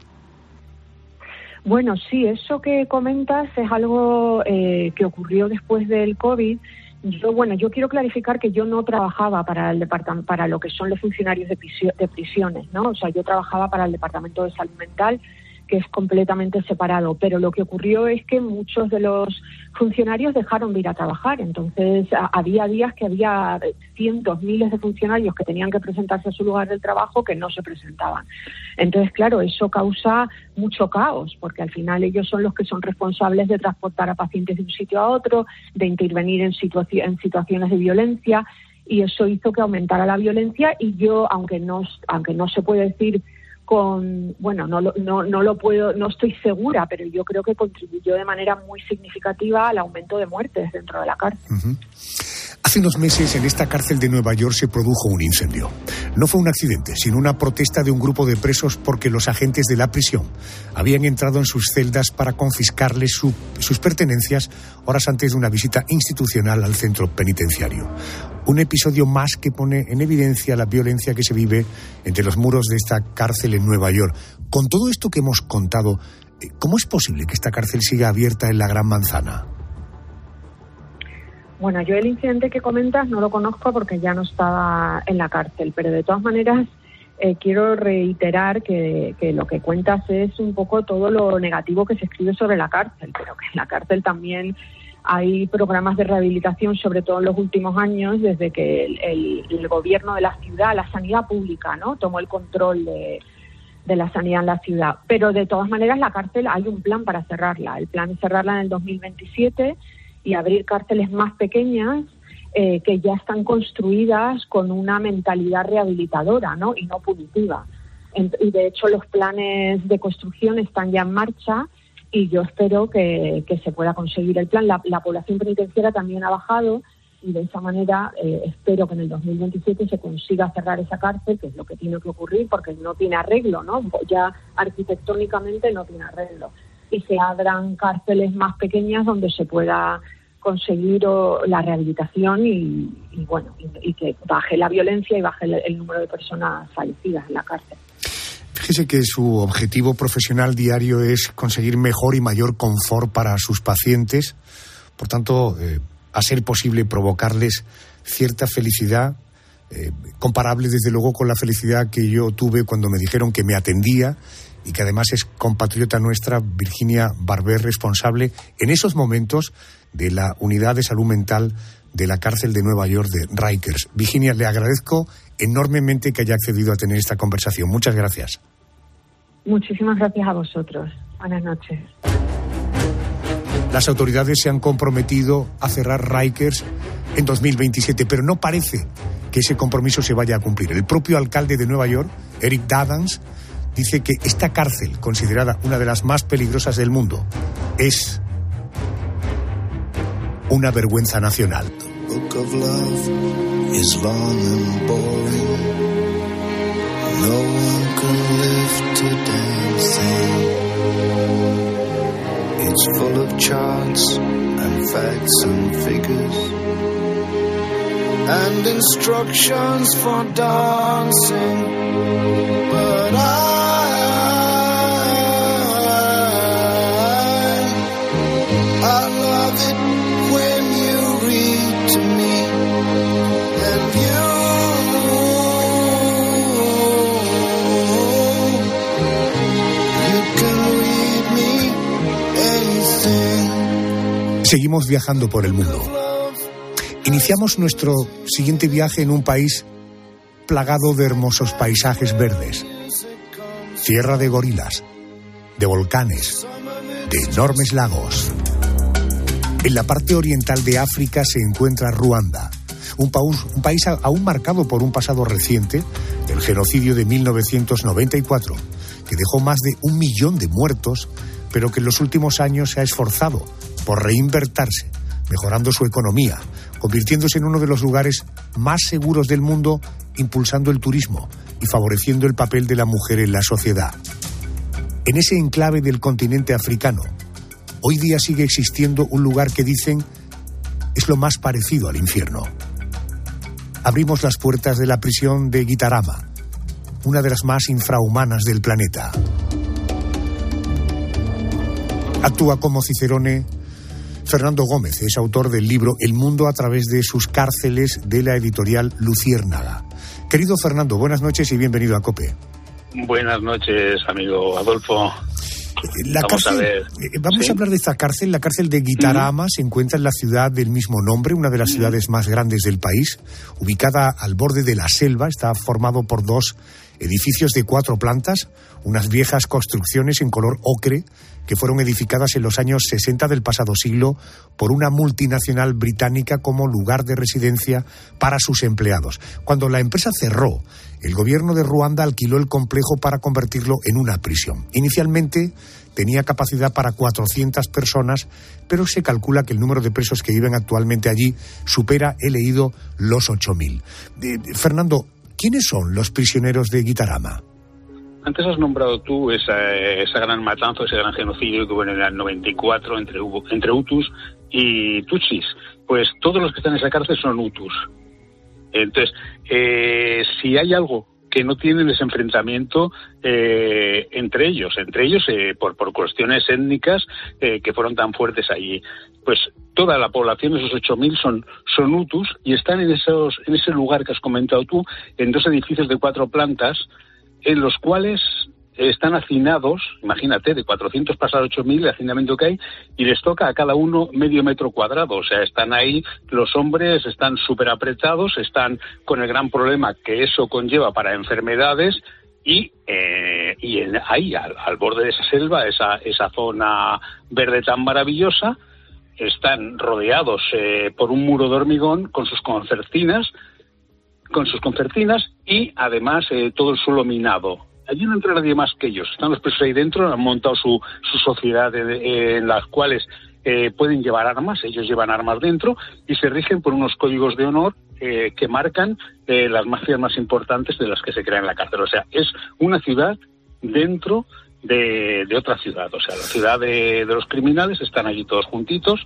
Speaker 16: Bueno, sí, eso que comentas es algo eh, que ocurrió después del COVID. Yo, bueno, yo quiero clarificar que yo no trabajaba para el departamento, para lo que son los funcionarios de, prisiones, ¿no? O sea, yo trabajaba para el departamento de salud mental, que es completamente separado. Pero lo que ocurrió es que muchos de los funcionarios dejaron de ir a trabajar. Entonces, había días que había cientos, miles de funcionarios que tenían que presentarse a su lugar del trabajo que no se presentaban. Entonces, claro, eso causa mucho caos, porque al final ellos son los que son responsables de transportar a pacientes de un sitio a otro, de intervenir en, en situaciones de violencia y eso hizo que aumentara la violencia y yo aunque no aunque no se puede decir con, bueno, no, no, no lo puedo, no estoy segura, pero yo creo que contribuyó de manera muy significativa al aumento de muertes dentro de la cárcel.
Speaker 10: Hace unos meses en esta cárcel de Nueva York se produjo un incendio. No fue un accidente, sino una protesta de un grupo de presos porque los agentes de la prisión habían entrado en sus celdas para confiscarles sus pertenencias horas antes de una visita institucional al centro penitenciario. Un episodio más que pone en evidencia la violencia que se vive entre los muros de esta cárcel en Nueva York. Con todo esto que hemos contado, ¿cómo es posible que esta cárcel siga abierta en la Gran Manzana?
Speaker 16: Bueno, yo el incidente que comentas no lo conozco porque ya no estaba en la cárcel, pero de todas maneras eh, quiero reiterar que, lo que cuentas es un poco todo lo negativo que se escribe sobre la cárcel, pero que en la cárcel también hay programas de rehabilitación, sobre todo en los últimos años, desde que el, gobierno de la ciudad, la sanidad pública, ¿no? tomó el control de, de la sanidad en la ciudad. Pero de todas maneras, la cárcel hay un plan para cerrarla. El plan es cerrarla en el 2027 y abrir cárceles más pequeñas eh, que ya están construidas con una mentalidad rehabilitadora ¿no? y no punitiva. y de hecho los planes de construcción están ya en marcha y yo espero que, se pueda conseguir el plan. La, población penitenciaria también ha bajado y de esa manera eh, espero que en el 2027 se consiga cerrar esa cárcel, que es lo que tiene que ocurrir porque no tiene arreglo, ¿no? Ya arquitectónicamente no tiene arreglo y se abran cárceles más pequeñas donde se pueda conseguir la rehabilitación y, bueno y, que baje la violencia y baje el, número de personas fallecidas en la cárcel.
Speaker 10: Fíjese que su objetivo profesional diario es conseguir mejor y mayor confort para sus pacientes, por tanto, eh, a ser posible provocarles cierta felicidad, eh, comparable desde luego con la felicidad que yo tuve cuando me dijeron que me atendía y que además es compatriota nuestra, Virginia Barber, responsable en esos momentos de la Unidad de Salud Mental de la cárcel de Nueva York de Rikers. Virginia, le agradezco enormemente que haya accedido a tener esta conversación. Muchas gracias.
Speaker 16: Muchísimas gracias a vosotros. Buenas noches.
Speaker 10: Las autoridades se han comprometido a cerrar Rikers en 2027, pero no parece que ese compromiso se vaya a cumplir. El propio alcalde de Nueva York, Eric Dadans, dice que esta cárcel, considerada una de las más peligrosas del mundo, es una vergüenza nacional. It's full of charts and and instructions for dancing. But I Seguimos viajando por el mundo. Iniciamos nuestro siguiente viaje en un país plagado de hermosos paisajes verdes, tierra de gorilas, de volcanes, de enormes lagos. En la parte oriental de África se encuentra Ruanda, un, un país aún marcado por un pasado reciente, el genocidio de 1994, que dejó más de un millón de muertos, pero que en los últimos años se ha esforzado por reinvertirse, mejorando su economía, convirtiéndose en uno de los lugares más seguros del mundo, impulsando el turismo y favoreciendo el papel de la mujer en la sociedad. En ese enclave del continente africano, hoy día sigue existiendo un lugar que dicen es lo más parecido al infierno. Abrimos las puertas de la prisión de Gitarama, una de las más infrahumanas del planeta. Actúa como Cicerone Fernando Gómez es autor del libro El mundo a través de sus cárceles de la editorial Luciérnaga. Querido Fernando, buenas noches y bienvenido a COPE.
Speaker 17: Buenas noches, amigo Adolfo.
Speaker 10: La
Speaker 14: Vamos a
Speaker 10: cárcel,
Speaker 14: ver.
Speaker 10: eh, vamos
Speaker 14: Sí.
Speaker 10: a hablar de esta cárcel. La cárcel de Gitarama se encuentra en la ciudad del mismo nombre, una de las ciudades más grandes del país, ubicada al borde de la selva. Está formado por dos edificios de cuatro plantas, unas viejas construcciones en color ocre que fueron edificadas en los años 60 del pasado siglo por una multinacional británica como lugar de residencia para sus empleados. Cuando la empresa cerró, el gobierno de Ruanda alquiló el complejo para convertirlo en una prisión. Inicialmente tenía capacidad para 400 personas, pero se calcula que el número de presos que viven actualmente allí supera, he leído, los 8.000. Eh, Fernando, ¿quiénes son los prisioneros de Gitarama?
Speaker 17: Antes has nombrado tú esa, gran matanza, ese gran genocidio que hubo en el 94 entre, entre Hutus y Tutsis. Pues todos los que están en esa cárcel son Hutus. Entonces, eh, si hay algo que no tienen ese enfrentamiento eh, entre ellos, entre ellos eh, por, por cuestiones étnicas eh, que fueron tan fuertes allí. Pues toda la población, esos 8.000 son, son Hutus y están en, esos, en ese lugar que has comentado tú, en dos edificios de cuatro plantas, en los cuales están hacinados, imagínate, de 400 pasar a 8.000 el hacinamiento que hay, y les toca a cada uno medio metro cuadrado. O sea, están ahí, los hombres están súper apretados, están con el gran problema que eso conlleva para enfermedades, y, eh, y en- ahí, al, al borde de esa selva, esa, esa zona verde tan maravillosa, están rodeados eh, por un muro de hormigón con sus concertinas, con sus concertinas y además eh, todo el suelo minado. Allí no entra nadie más que ellos. Están los presos ahí dentro, han montado su, su sociedad en, en las cuales eh, pueden llevar armas, ellos llevan armas dentro y se rigen por unos códigos de honor eh, que marcan eh, las mafias más importantes de las que se crean en la cárcel. O sea, es una ciudad dentro de, de otra ciudad. O sea, la ciudad de, de los criminales están allí todos juntitos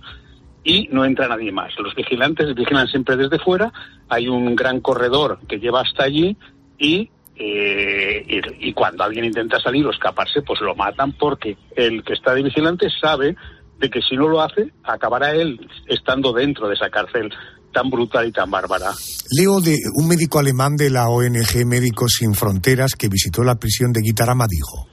Speaker 17: y no entra nadie más. Los vigilantes vigilan siempre desde fuera. Hay un gran corredor que lleva hasta allí y, eh, y, y cuando alguien intenta salir o escaparse, pues lo matan porque el que está de vigilante sabe de que si no lo hace, acabará él estando dentro de esa cárcel tan brutal y tan bárbara.
Speaker 10: Leo de un médico alemán de la ONG Médicos Sin Fronteras que visitó la prisión de Gitarama dijo,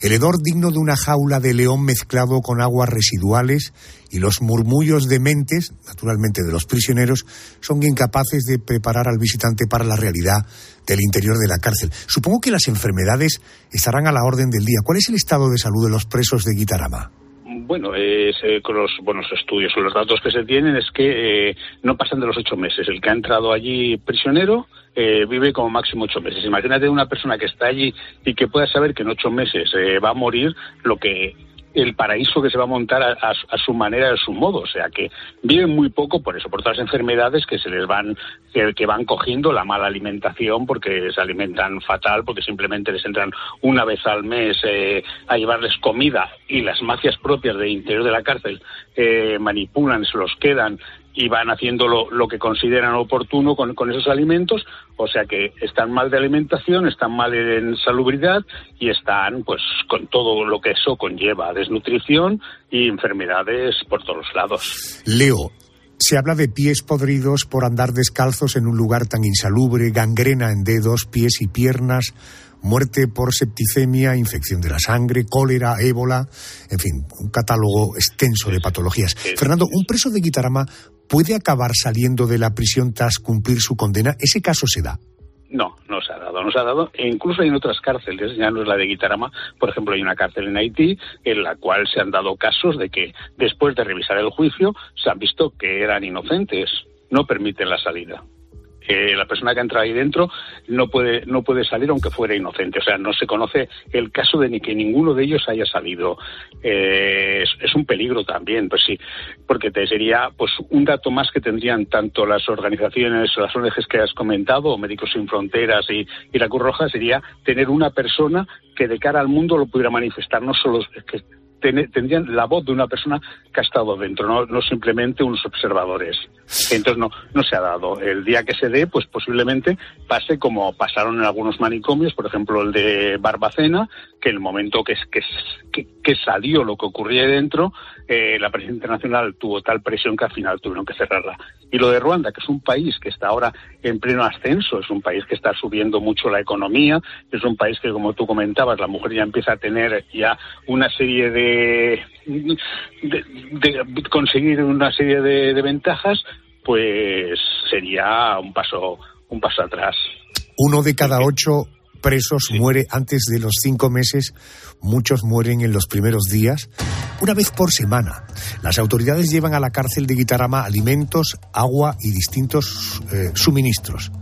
Speaker 10: el hedor digno de una jaula de león mezclado con aguas residuales y los murmullos de mentes, naturalmente de los prisioneros, son incapaces de preparar al visitante para la realidad del interior de la cárcel. Supongo que las enfermedades estarán a la orden del día. ¿Cuál es el estado de salud de los presos de Gitarama?
Speaker 17: Bueno, eh, con los buenos estudios o los datos que se tienen es que eh, no pasan de los ocho meses. El que ha entrado allí prisionero eh, vive como máximo ocho meses. Imagínate una persona que está allí y que pueda saber que en ocho meses eh, va a morir, lo que el paraíso que se va a montar a, su manera, a su modo. O sea, que viven muy poco por eso, por todas las enfermedades que se les van, que, van cogiendo, la mala alimentación, porque se alimentan fatal, porque simplemente les entran una vez al mes eh, a llevarles comida y las mafias propias del interior de la cárcel eh, manipulan, se los quedan y van haciendo lo, lo que consideran oportuno con, con, esos alimentos, o sea que están mal de alimentación, están mal en salubridad y están pues con todo lo que eso conlleva, desnutrición y enfermedades por todos lados.
Speaker 10: Leo, se habla de pies podridos por andar descalzos en un lugar tan insalubre, gangrena en dedos, pies y piernas, muerte por septicemia, infección de la sangre, cólera, ébola, en fin, un catálogo extenso de patologías. Fernando, ¿un preso de Guitarama puede acabar saliendo de la prisión tras cumplir su condena? ¿Ese caso se da?
Speaker 17: No, no se ha dado, no se ha dado. E incluso hay en otras cárceles, ya no es la de Guitarama, por ejemplo, hay una cárcel en Haití en la cual se han dado casos de que después de revisar el juicio se han visto que eran inocentes, no permiten la salida. Eh, la persona que entra ahí dentro no puede no puede salir aunque fuera inocente. O sea no se conoce el caso de ni que ninguno de ellos haya salido. Eh, es, un peligro también pues sí porque te sería pues un dato más que tendrían tanto las organizaciones las ONGs que has comentado Médicos sin Fronteras y, y la Cruz Roja sería tener una persona que de cara al mundo lo pudiera manifestar. No solo que tendrían la voz de una persona que ha estado dentro no, no simplemente unos observadores Entonces no, no se ha dado. El día que se dé, pues posiblemente pase como pasaron en algunos manicomios, por ejemplo el de Barbacena, que el momento que, que, que salió lo que ocurría ahí dentro, eh, la prensa internacional tuvo tal presión que al final tuvieron que cerrarla. Y lo de Ruanda, que es un país que está ahora en pleno ascenso, es un país que está subiendo mucho la economía, es un país que, como tú comentabas, la mujer ya empieza a tener ya una serie de, de, conseguir una serie de, de ventajas, pues sería un paso un paso atrás.
Speaker 10: Uno de cada ocho presos muere antes de los cinco meses, muchos mueren en los primeros días, una vez por semana. Las autoridades llevan a la cárcel de Guitarama alimentos, agua y distintos eh, suministros.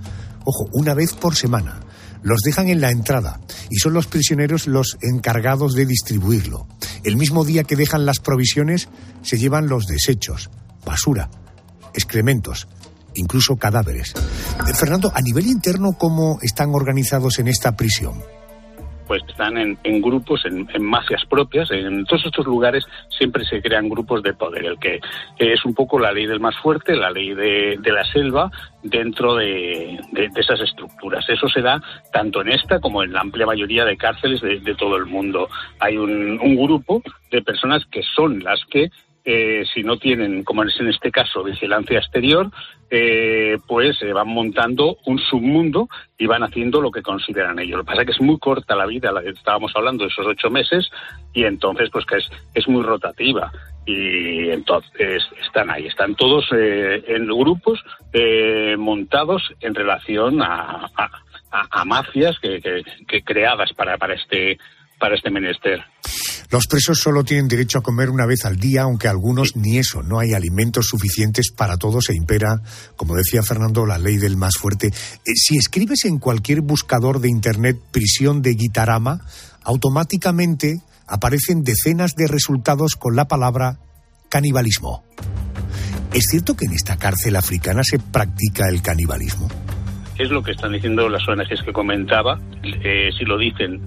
Speaker 10: Ojo, una vez por semana. Los dejan en la entrada y son los prisioneros los encargados de distribuirlo. El mismo día que dejan las provisiones se llevan los desechos, basura, excrementos, incluso cadáveres. Eh, Fernando, a nivel interno, ¿cómo están organizados en esta prisión?
Speaker 17: pues están en, grupos, en, mafias propias. En todos estos lugares siempre se crean grupos de poder. El que es un poco la ley del más fuerte, la ley de, la selva dentro de, esas estructuras. Eso se da tanto en esta como en la amplia mayoría de cárceles de, todo el mundo. Hay un grupo de personas que son las que eh, si no tienen, como es en este caso, vigilancia exterior, eh, pues van montando un submundo y van haciendo lo que consideran ellos. Lo que pasa es que es muy corta la vida, la que estábamos hablando de esos ocho meses, y entonces pues que es, es muy rotativa. Y entonces están ahí, están todos eh, en grupos montados en relación a, a, mafias que, que, creadas para, para este para este menester.
Speaker 10: Los presos solo tienen derecho a comer una vez al día, aunque algunos ni eso, no hay alimentos suficientes para todos e impera, como decía Fernando, la ley del más fuerte. Eh, si escribes en cualquier buscador de Internet prisión de Guitarama, automáticamente aparecen decenas de resultados con la palabra canibalismo. ¿Es cierto que en esta cárcel africana se practica el canibalismo?
Speaker 17: Es lo que están diciendo las ONGs que comentaba. Eh, si lo dicen,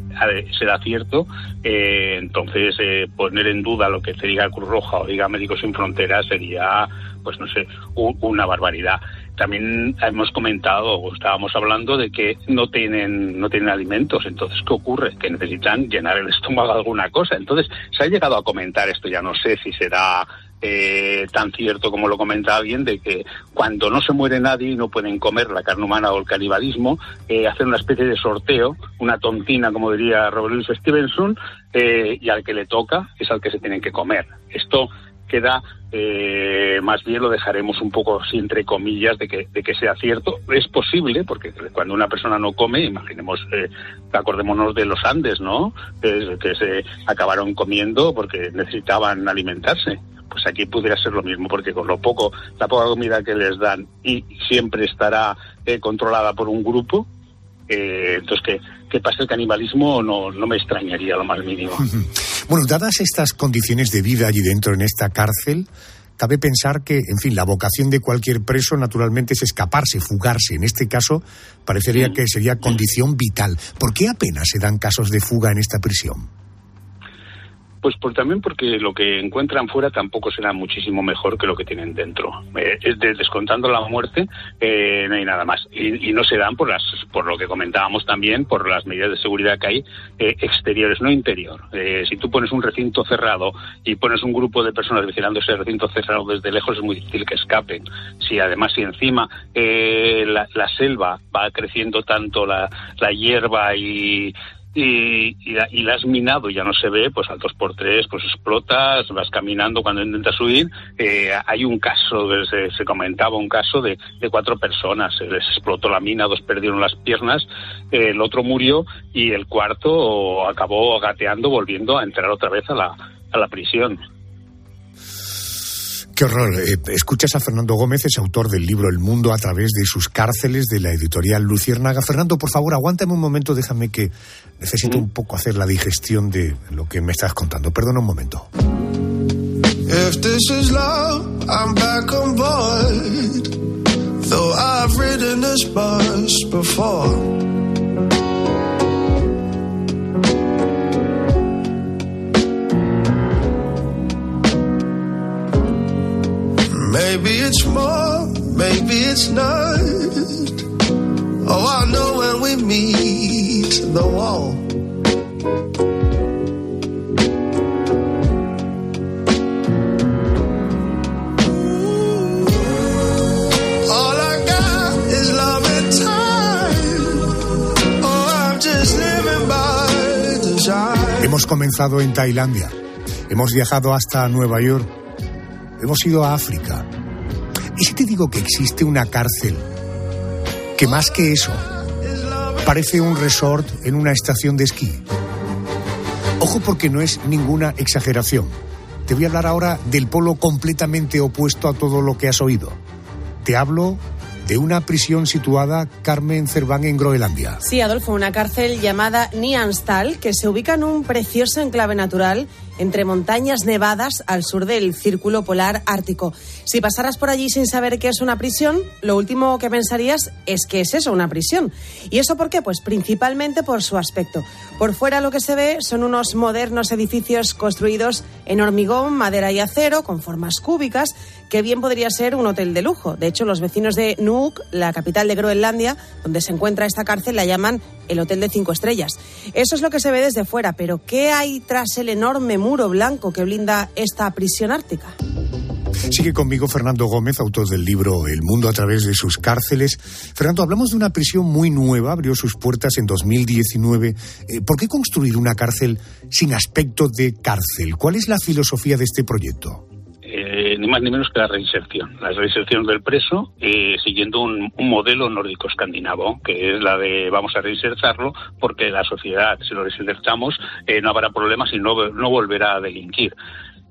Speaker 17: será cierto. Eh, entonces, eh, poner en duda lo que se diga Cruz Roja o diga Médicos Sin Fronteras sería, pues no sé, una barbaridad. También hemos comentado o estábamos hablando de que no tienen, no tienen alimentos. Entonces, ¿qué ocurre? Que necesitan llenar el estómago de alguna cosa. Entonces, se ha llegado a comentar esto, ya no sé si será eh, tan cierto como lo comenta alguien, de que cuando no se muere nadie y no pueden comer la carne humana o el canibalismo, eh, hacer una especie de sorteo, una tontina, como diría Robert Louis Stevenson, eh, y al que le toca es al que se tienen que comer. Esto queda eh, más bien lo dejaremos un poco así entre comillas de que, de que sea cierto. Es posible, porque cuando una persona no come, imaginemos, eh, acordémonos de los Andes, ¿no? que se acabaron comiendo porque necesitaban alimentarse pues aquí pudiera ser lo mismo, porque con lo poco, la poca comida que les dan y siempre estará eh, controlada por un grupo, eh, entonces que, que, pase el canibalismo no, no me extrañaría lo más mínimo.
Speaker 10: bueno, dadas estas condiciones de vida allí dentro en esta cárcel, cabe pensar que, en fin, la vocación de cualquier preso naturalmente es escaparse, fugarse. En este caso, parecería que sería condición vital. ¿Por qué apenas se dan casos de fuga en esta prisión?
Speaker 17: Pues por, también porque lo que encuentran fuera tampoco será muchísimo mejor que lo que tienen dentro. Eh, descontando la muerte, eh, no hay nada más. Y, no se dan por, las, por lo que comentábamos también, por las medidas de seguridad que hay eh, exteriores, no interior. si tú pones un recinto cerrado y pones un grupo de personas vigilando ese recinto cerrado desde lejos, es muy difícil que escapen. Si además, si encima la, la, selva va creciendo tanto, la hierba y y, y, la has minado y ya no se ve, pues al 2x3 pues explotas, vas caminando cuando intentas huir. Eh, hay un caso, se, se, comentaba un caso de, de, cuatro personas, les explotó la mina, dos perdieron las piernas, el otro murió y el cuarto acabó gateando volviendo a entrar otra vez a la, a la prisión.
Speaker 10: Qué horror. Eh, escuchas a Fernando Gómez, es autor del libro El mundo a través de sus cárceles de la editorial Luciérnaga. Fernando, por favor, aguántame un momento, déjame que necesito un poco hacer la digestión de lo que me estás contando. Perdona un momento. If this is love, I'm back on board. Though I've ridden this bus before. Maybe it's more
Speaker 12: maybe it's not. Oh, I know when we meet the wall.
Speaker 10: Hemos comenzado en Tailandia, hemos viajado hasta Nueva York, hemos ido a África. ¿Y si te digo que existe una cárcel que más que eso parece un resort en una estación de esquí? Ojo porque no es ninguna exageración. Te voy a hablar ahora del polo completamente opuesto a todo lo que has oído. Te hablo de una prisión situada, Carmen Cerván, en Groenlandia.
Speaker 15: Sí, Adolfo, una cárcel llamada Nianstal, que se ubica en un precioso enclave natural entre montañas nevadas al sur del Círculo Polar Ártico. Si pasaras por allí sin saber qué es una prisión, lo último que pensarías es que es eso, una prisión. ¿Y eso por qué? Pues principalmente por su aspecto. Por fuera lo que se ve son unos modernos edificios construidos en hormigón, madera y acero, con formas cúbicas, que bien podría ser un hotel de lujo. De hecho, los vecinos de Nuuk, la capital de Groenlandia, donde se encuentra esta cárcel, la llaman el Hotel de Cinco Estrellas. Eso es lo que se ve desde fuera, pero ¿qué hay tras el enorme muro blanco que blinda esta prisión ártica?
Speaker 10: Sigue conmigo Fernando Gómez, autor del libro El mundo a través de sus cárceles. Fernando, hablamos de una prisión muy nueva, abrió sus puertas en 2019. Eh, ¿Por qué construir una cárcel sin aspecto de cárcel? ¿Cuál es la filosofía de este proyecto?
Speaker 17: Eh, ni más ni menos que la reinserción. La reinserción del preso eh, siguiendo un, modelo nórdico-escandinavo, que es la de vamos a reinsertarlo porque la sociedad, si lo reinsertamos, eh, no habrá problemas y no, no volverá a delinquir.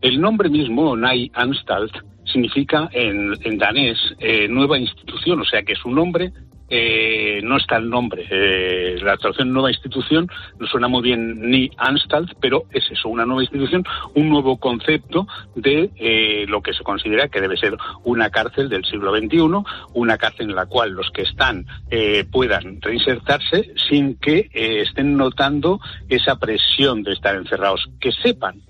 Speaker 17: El nombre mismo, Nai Anstalt, significa en, en danés eh, nueva institución, o sea que su nombre eh, no está el nombre. Eh, la traducción nueva institución no suena muy bien ni Anstalt, pero es eso, una nueva institución, un nuevo concepto de eh, lo que se considera que debe ser una cárcel del siglo XXI, una cárcel en la cual los que están eh, puedan reinsertarse sin que eh, estén notando esa presión de estar encerrados, que sepan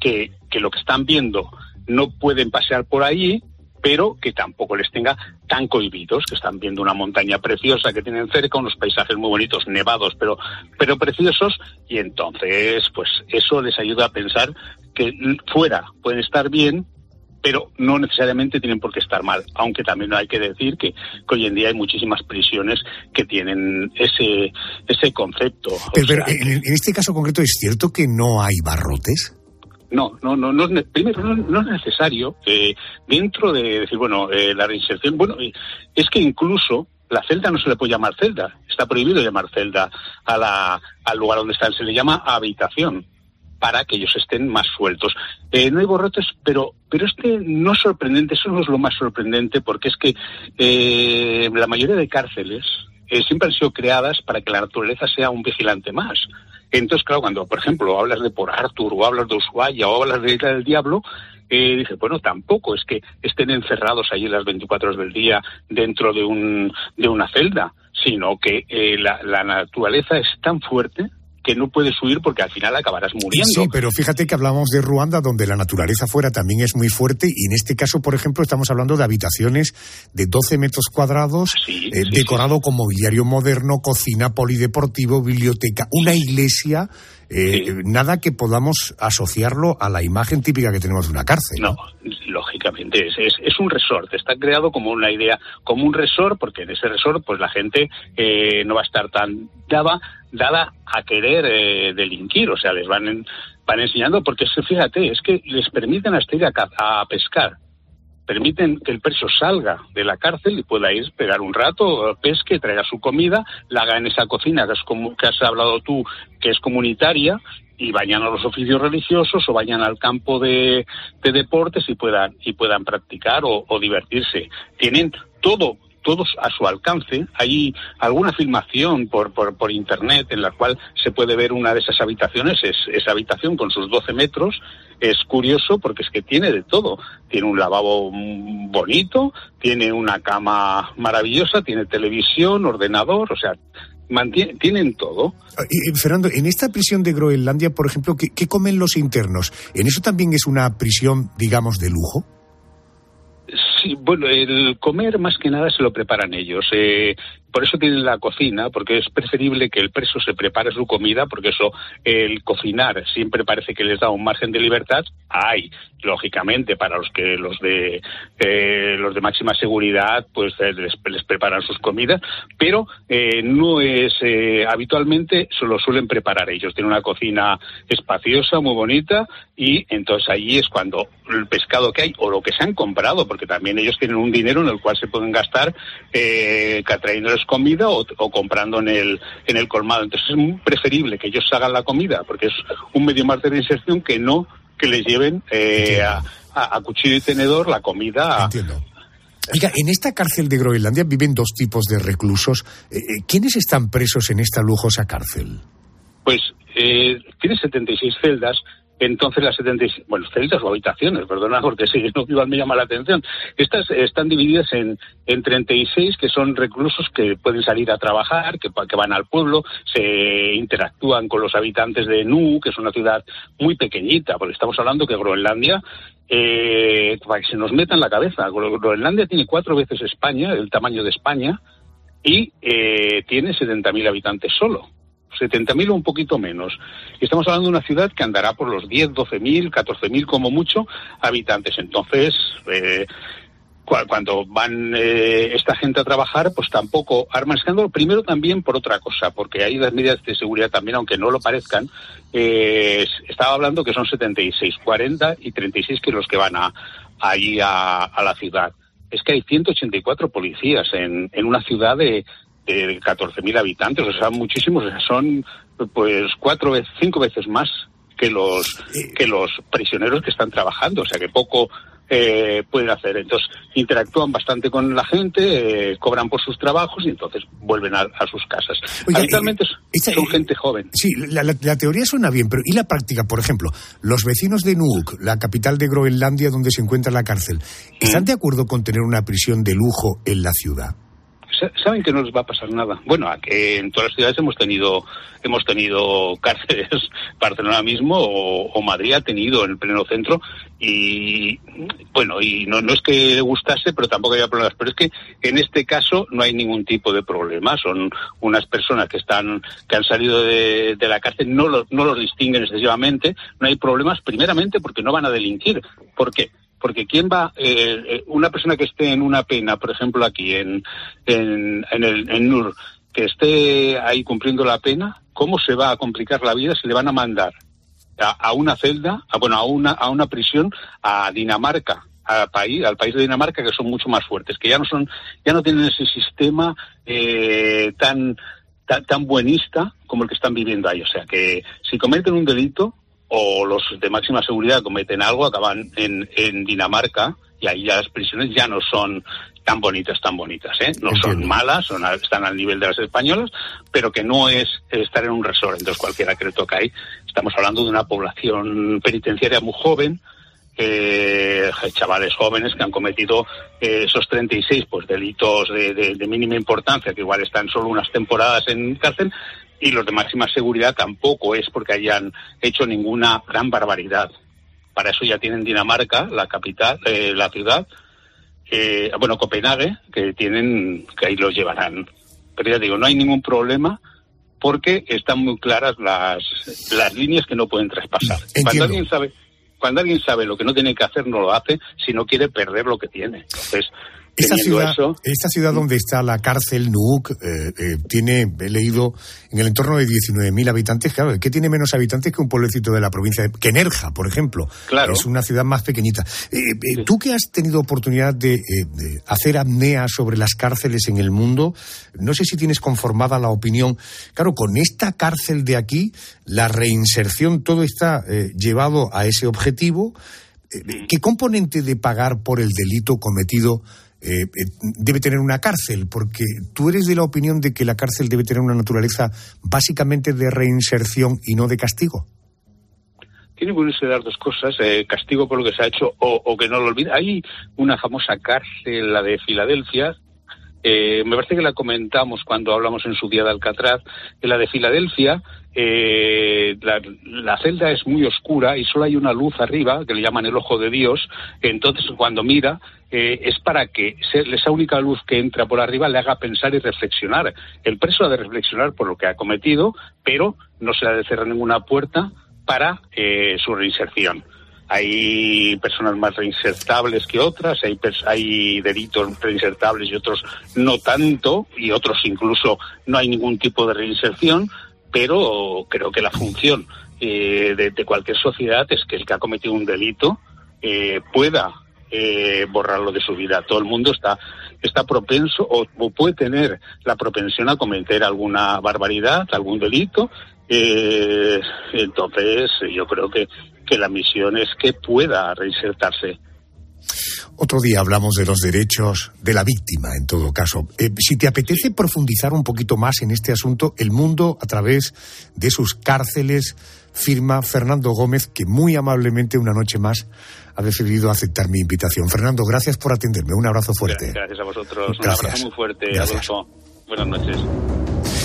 Speaker 17: que, que lo que están viendo no pueden pasear por ahí, pero que tampoco les tenga tan cohibidos, que están viendo una montaña preciosa que tienen cerca, unos paisajes muy bonitos, nevados, pero, pero preciosos, y entonces, pues eso les ayuda a pensar que fuera pueden estar bien, pero no necesariamente tienen por qué estar mal, aunque también hay que decir que, que hoy en día hay muchísimas prisiones que tienen ese, ese concepto.
Speaker 10: Pero, pero en, en este caso concreto, ¿es cierto que no hay barrotes?
Speaker 17: No, no, no, no primero no, no es necesario eh, dentro de decir bueno eh, la reinserción. Bueno, eh, es que incluso la celda no se le puede llamar celda, está prohibido llamar celda a la, al lugar donde están, se le llama habitación para que ellos estén más sueltos. Eh, no hay borrotes, pero pero es que no es sorprendente, eso no es lo más sorprendente, porque es que eh, la mayoría de cárceles eh, siempre han sido creadas para que la naturaleza sea un vigilante más. Entonces, claro, cuando, por ejemplo, hablas de Por Arthur o hablas de Ushuaia o hablas de Isla del Diablo, eh, dice, bueno, tampoco es que estén encerrados allí las 24 horas del día dentro de, un, de una celda, sino que eh, la, la naturaleza es tan fuerte que no puedes huir porque al final acabarás muriendo.
Speaker 10: Sí, pero fíjate que hablamos de Ruanda, donde la naturaleza fuera también es muy fuerte, y en este caso, por ejemplo, estamos hablando de habitaciones de 12 metros cuadrados, eh, decorado con mobiliario moderno, cocina, polideportivo, biblioteca, una iglesia, eh, nada que podamos asociarlo a la imagen típica que tenemos de una cárcel.
Speaker 17: No, lógicamente es, es, es un resort, está creado como una idea, como un resort, porque en ese resort pues la gente eh, no va a estar tan dada, dada a querer eh, delinquir, o sea, les van, en- van enseñando, porque fíjate, es que les permiten hasta ir a, ca- a pescar, permiten que el preso salga de la cárcel y pueda ir, pegar un rato, pesque, traiga su comida, la haga en esa cocina que has, como, que has hablado tú, que es comunitaria, y vayan a los oficios religiosos o vayan al campo de, de deportes y puedan, y puedan practicar o divertirse. Tienen todo todos a su alcance. Hay alguna filmación por, por, por internet en la cual se puede ver una de esas habitaciones, es, esa habitación con sus 12 metros. Es curioso porque es que tiene de todo. Tiene un lavabo mm, bonito, tiene una cama maravillosa, tiene televisión, ordenador, o sea, mantiene, tienen todo.
Speaker 10: Eh, Fernando, en esta prisión de Groenlandia, por ejemplo, ¿qué, qué comen los internos? ¿En eso también es una prisión, digamos, de lujo?
Speaker 17: Sí, bueno, el comer más que nada se lo preparan ellos. Eh, por eso tienen la cocina, porque es preferible que el preso se prepare su comida, porque eso, el cocinar siempre parece que les da un margen de libertad. Hay, lógicamente, para los que los de eh, los de máxima seguridad, pues eh, les, les preparan sus comidas, pero eh, no es eh, habitualmente se lo suelen preparar ellos. Tienen una cocina espaciosa, muy bonita, y entonces allí es cuando el pescado que hay o lo que se han comprado, porque también ellos tienen un dinero en el cual se pueden gastar eh, comida o, o comprando en el, en el colmado. Entonces es preferible que ellos hagan la comida, porque es un medio más de reinserción que no que les lleven eh, a, a- a cuchillo y tenedor la comida. a-
Speaker 10: Oiga, en esta cárcel de Groenlandia viven dos tipos de reclusos. Eh, eh, ¿Quiénes están presos en esta lujosa cárcel?
Speaker 17: Pues eh, tiene 76 celdas, entonces las 76, bueno, celdas o habitaciones, perdona, porque sí, no, igual me llama la atención. Estas están divididas en, en 36 que son reclusos que pueden salir a trabajar, que, van al pueblo, se interactúan con los habitantes de Nu, que es una ciudad muy pequeñita, porque estamos hablando que Groenlandia, eh, para que se nos meta en la cabeza, Gro- Groenlandia tiene cuatro veces España, el tamaño de España, y eh, tiene 70.000 habitantes solo. 70.000 o un poquito menos. Y estamos hablando de una ciudad que andará por los 10, 12.000, 14.000 como mucho habitantes. Entonces, eh, cua- cuando van eh, esta gente a trabajar, pues tampoco arman escándalo. Primero también por otra cosa, porque hay las medidas de seguridad también, aunque no lo parezcan. Eh, estaba hablando que son 76, 40 y 36 que los que van a, ahí a, a la ciudad. Es que hay 184 policías en, en una ciudad de, de 14.000 habitantes, o sea, muchísimos, son pues cuatro veces, cinco veces más que los que los prisioneros que están trabajando, o sea que poco eh, pueden hacer. Entonces interactúan bastante con la gente, eh, cobran por sus trabajos y entonces vuelven a, a sus casas.
Speaker 10: Oiga,
Speaker 17: Habitualmente
Speaker 10: esa-
Speaker 17: son gente joven.
Speaker 10: Sí, la, la- la teoría suena bien, pero ¿y la práctica? Por ejemplo, los vecinos de Nuuk, la capital de Groenlandia donde se encuentra la cárcel, ¿están de acuerdo con tener una prisión de lujo en la ciudad?
Speaker 17: Sa- saben que no les va a pasar nada. Bueno, en todas las ciudades hemos tenido hemos tenido cárceles, Barcelona mismo o, o Madrid ha tenido en el pleno centro y bueno, y no, no es que le gustase, pero tampoco había problemas. Pero es que en este caso no hay ningún tipo de problema. Son unas personas que están que han salido de, de la cárcel, no los, no los distinguen excesivamente, no hay problemas, primeramente porque no van a delinquir. ¿Por qué? Porque quién va, eh, eh, una persona que esté en una pena, por ejemplo aquí en, en, en el en NUR, que esté ahí cumpliendo la pena, ¿cómo se va a complicar la vida si le van a mandar a, a una celda, a, bueno, a una, a una prisión a Dinamarca, al país, al país de Dinamarca, que son mucho más fuertes, que ya no son, ya no tienen ese sistema eh, tan, tan, tan buenista como el que están viviendo ahí. O sea que si cometen un delito o los de máxima seguridad cometen algo, acaban en, en Dinamarca y ahí ya las prisiones ya no son tan bonitas, tan bonitas, ¿eh? No son malas, son a- están al nivel de las españolas, pero que no es estar en un resort. Entonces cualquiera que le toca ahí, estamos hablando de una población penitenciaria muy joven, eh, chavales jóvenes que han cometido eh, esos 36 pues delitos de, de- de mínima importancia que igual están solo unas temporadas en cárcel y los de máxima seguridad tampoco es porque hayan hecho ninguna gran barbaridad. Para eso ya tienen Dinamarca la capital eh, la ciudad eh, bueno Copenhague que tienen que ahí los llevarán. Pero ya digo no hay ningún problema porque están muy claras las las líneas que no pueden traspasar. Cuando alguien sabe cuando alguien sabe lo que no tiene que hacer, no lo hace si no quiere perder lo que tiene. Entonces,
Speaker 10: Esta ciudad,
Speaker 17: eso,
Speaker 10: esta ciudad donde está la cárcel Nuuk eh, eh, tiene, he leído, en el entorno de 19.000 habitantes. Claro, ¿qué tiene menos habitantes que un pueblecito de la provincia de que Nerja, por ejemplo?
Speaker 17: Claro.
Speaker 10: Es una ciudad más pequeñita. Eh, eh, Tú que has tenido oportunidad de, de hacer apnea sobre las cárceles en el mundo, no sé si tienes conformada la opinión. Claro, con esta cárcel de aquí, la reinserción, todo está llevado a ese objetivo. ¿Qué componente de pagar por el delito cometido eh, eh, debe tener una cárcel? Porque tú eres de la opinión de que la cárcel debe tener una naturaleza básicamente de reinserción y no de castigo.
Speaker 17: tiene que las dos cosas, eh, castigo por lo que se ha hecho o, que no lo olvide. Hay una famosa cárcel, la de Filadelfia, Eh, me parece que la comentamos cuando hablamos en su día de Alcatraz, en la de Filadelfia, eh, la, celda es muy oscura y solo hay una luz arriba, que le llaman el ojo de Dios, entonces cuando mira eh, es para que esa única luz que entra por arriba le haga pensar y reflexionar. El preso ha de reflexionar por lo que ha cometido, pero no se le ha de cerrar ninguna puerta para eh, su reinserción. Hay personas más reinsertables que otras, hay, hay delitos reinsertables y otros no tanto, y otros incluso no hay ningún tipo de reinserción, pero creo que la función eh, de, cualquier sociedad es que el que ha cometido un delito eh, pueda eh, borrarlo de su vida. Todo el mundo está, está propenso o, o, puede tener la propensión a cometer alguna barbaridad, algún delito. Eh, entonces, yo creo que, que la misión es que pueda reinsertarse.
Speaker 10: Otro día hablamos de los derechos de la víctima, en todo caso. Eh, si te apetece profundizar un poquito más en este asunto, el mundo, a través de sus cárceles, firma Fernando Gómez, que muy amablemente una noche más ha decidido aceptar mi invitación. Fernando, gracias por atenderme. Un abrazo fuerte.
Speaker 17: Gracias a vosotros.
Speaker 10: Gracias.
Speaker 17: Un abrazo muy fuerte. Buenas noches.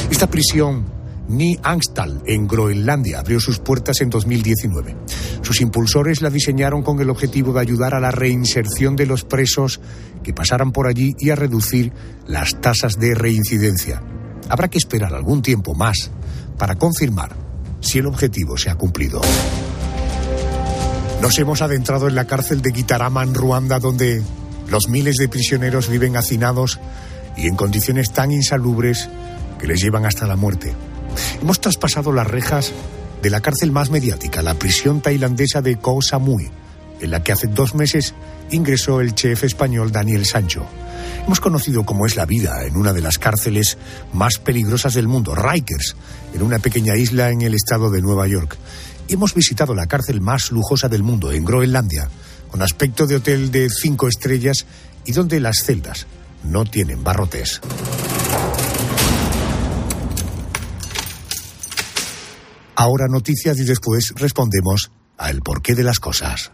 Speaker 10: Esta prisión Ni Angstal, en Groenlandia, abrió sus puertas en 2019. Sus impulsores la diseñaron con el objetivo de ayudar a la reinserción de los presos que pasaran por allí y a reducir las tasas de reincidencia. Habrá que esperar algún tiempo más para confirmar si el objetivo se ha cumplido. Nos hemos adentrado en la cárcel de Gitarama en Ruanda, donde los miles de prisioneros viven hacinados y en condiciones tan insalubres que les llevan hasta la muerte. Hemos traspasado las rejas de la cárcel más mediática, la prisión tailandesa de Koh Samui, en la que hace dos meses ingresó el chef español Daniel Sancho. Hemos conocido cómo es la vida en una de las cárceles más peligrosas del mundo, Rikers, en una pequeña isla en el estado de Nueva York. Hemos visitado la cárcel más lujosa del mundo, en Groenlandia, con aspecto de hotel de cinco estrellas y donde las celdas no tienen barrotes. Ahora noticias y después respondemos al porqué de las cosas.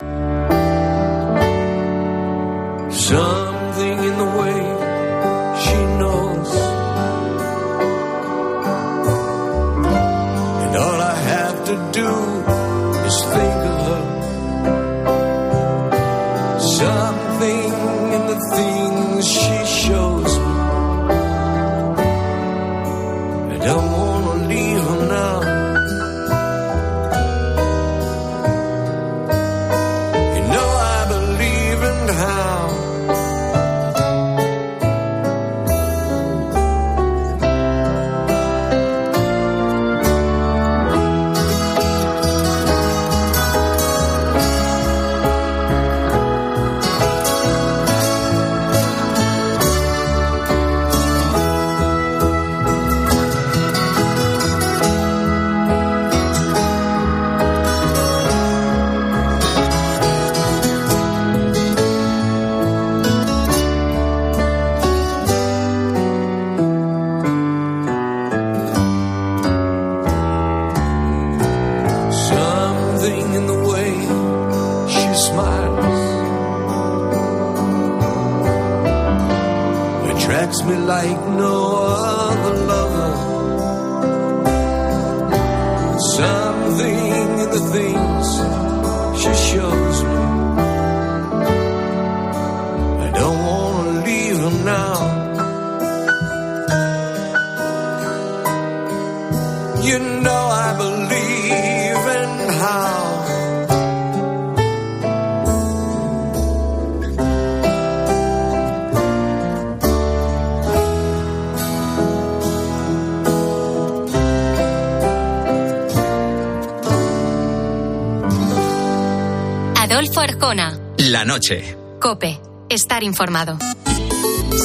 Speaker 7: Arjona,
Speaker 6: La noche.
Speaker 7: Cope, estar informado.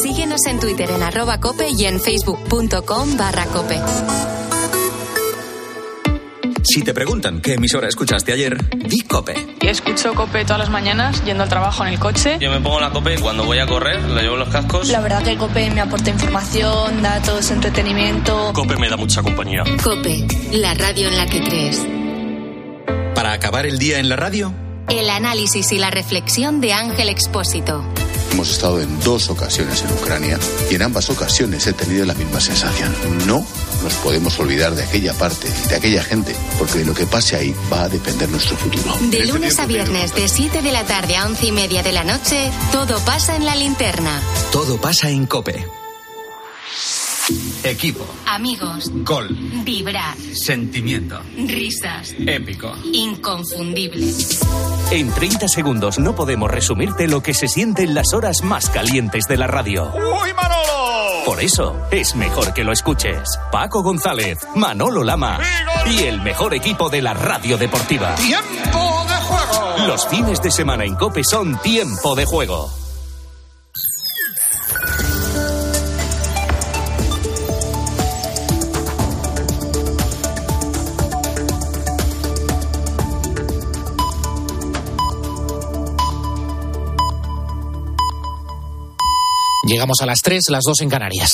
Speaker 7: Síguenos en Twitter en arroba cope y en facebook.com barra cope.
Speaker 6: Si te preguntan qué emisora escuchaste ayer, di Cope.
Speaker 18: Yo escucho Cope todas las mañanas yendo al trabajo en el coche.
Speaker 19: Yo me pongo la cope cuando voy a correr, le llevo los cascos.
Speaker 20: La verdad que Cope me aporta información, datos, entretenimiento.
Speaker 19: Cope me da mucha compañía.
Speaker 7: Cope, la radio en la que crees.
Speaker 6: Para acabar el día en la radio,
Speaker 7: El análisis y la reflexión de Ángel Expósito.
Speaker 21: Hemos estado en dos ocasiones en Ucrania y en ambas ocasiones he tenido la misma sensación. No nos podemos olvidar de aquella parte y de aquella gente, porque de lo que pase ahí va a depender nuestro futuro.
Speaker 7: De lunes a viernes, de 7 de la tarde a 11 y media de la noche, todo pasa en la linterna.
Speaker 6: Todo pasa en Cope. Equipo.
Speaker 7: Amigos.
Speaker 6: Gol.
Speaker 7: Vibrar.
Speaker 6: Sentimiento.
Speaker 7: Risas.
Speaker 6: Épico.
Speaker 7: Inconfundible.
Speaker 22: En 30 segundos no podemos resumirte lo que se siente en las horas más calientes de la radio.
Speaker 9: ¡Uy, Manolo!
Speaker 22: Por eso es mejor que lo escuches. Paco González, Manolo Lama y el mejor equipo de la radio deportiva.
Speaker 9: ¡Tiempo de juego!
Speaker 22: Los fines de semana en Cope son tiempo de juego.
Speaker 1: Llegamos a las 3, las 2 en Canarias.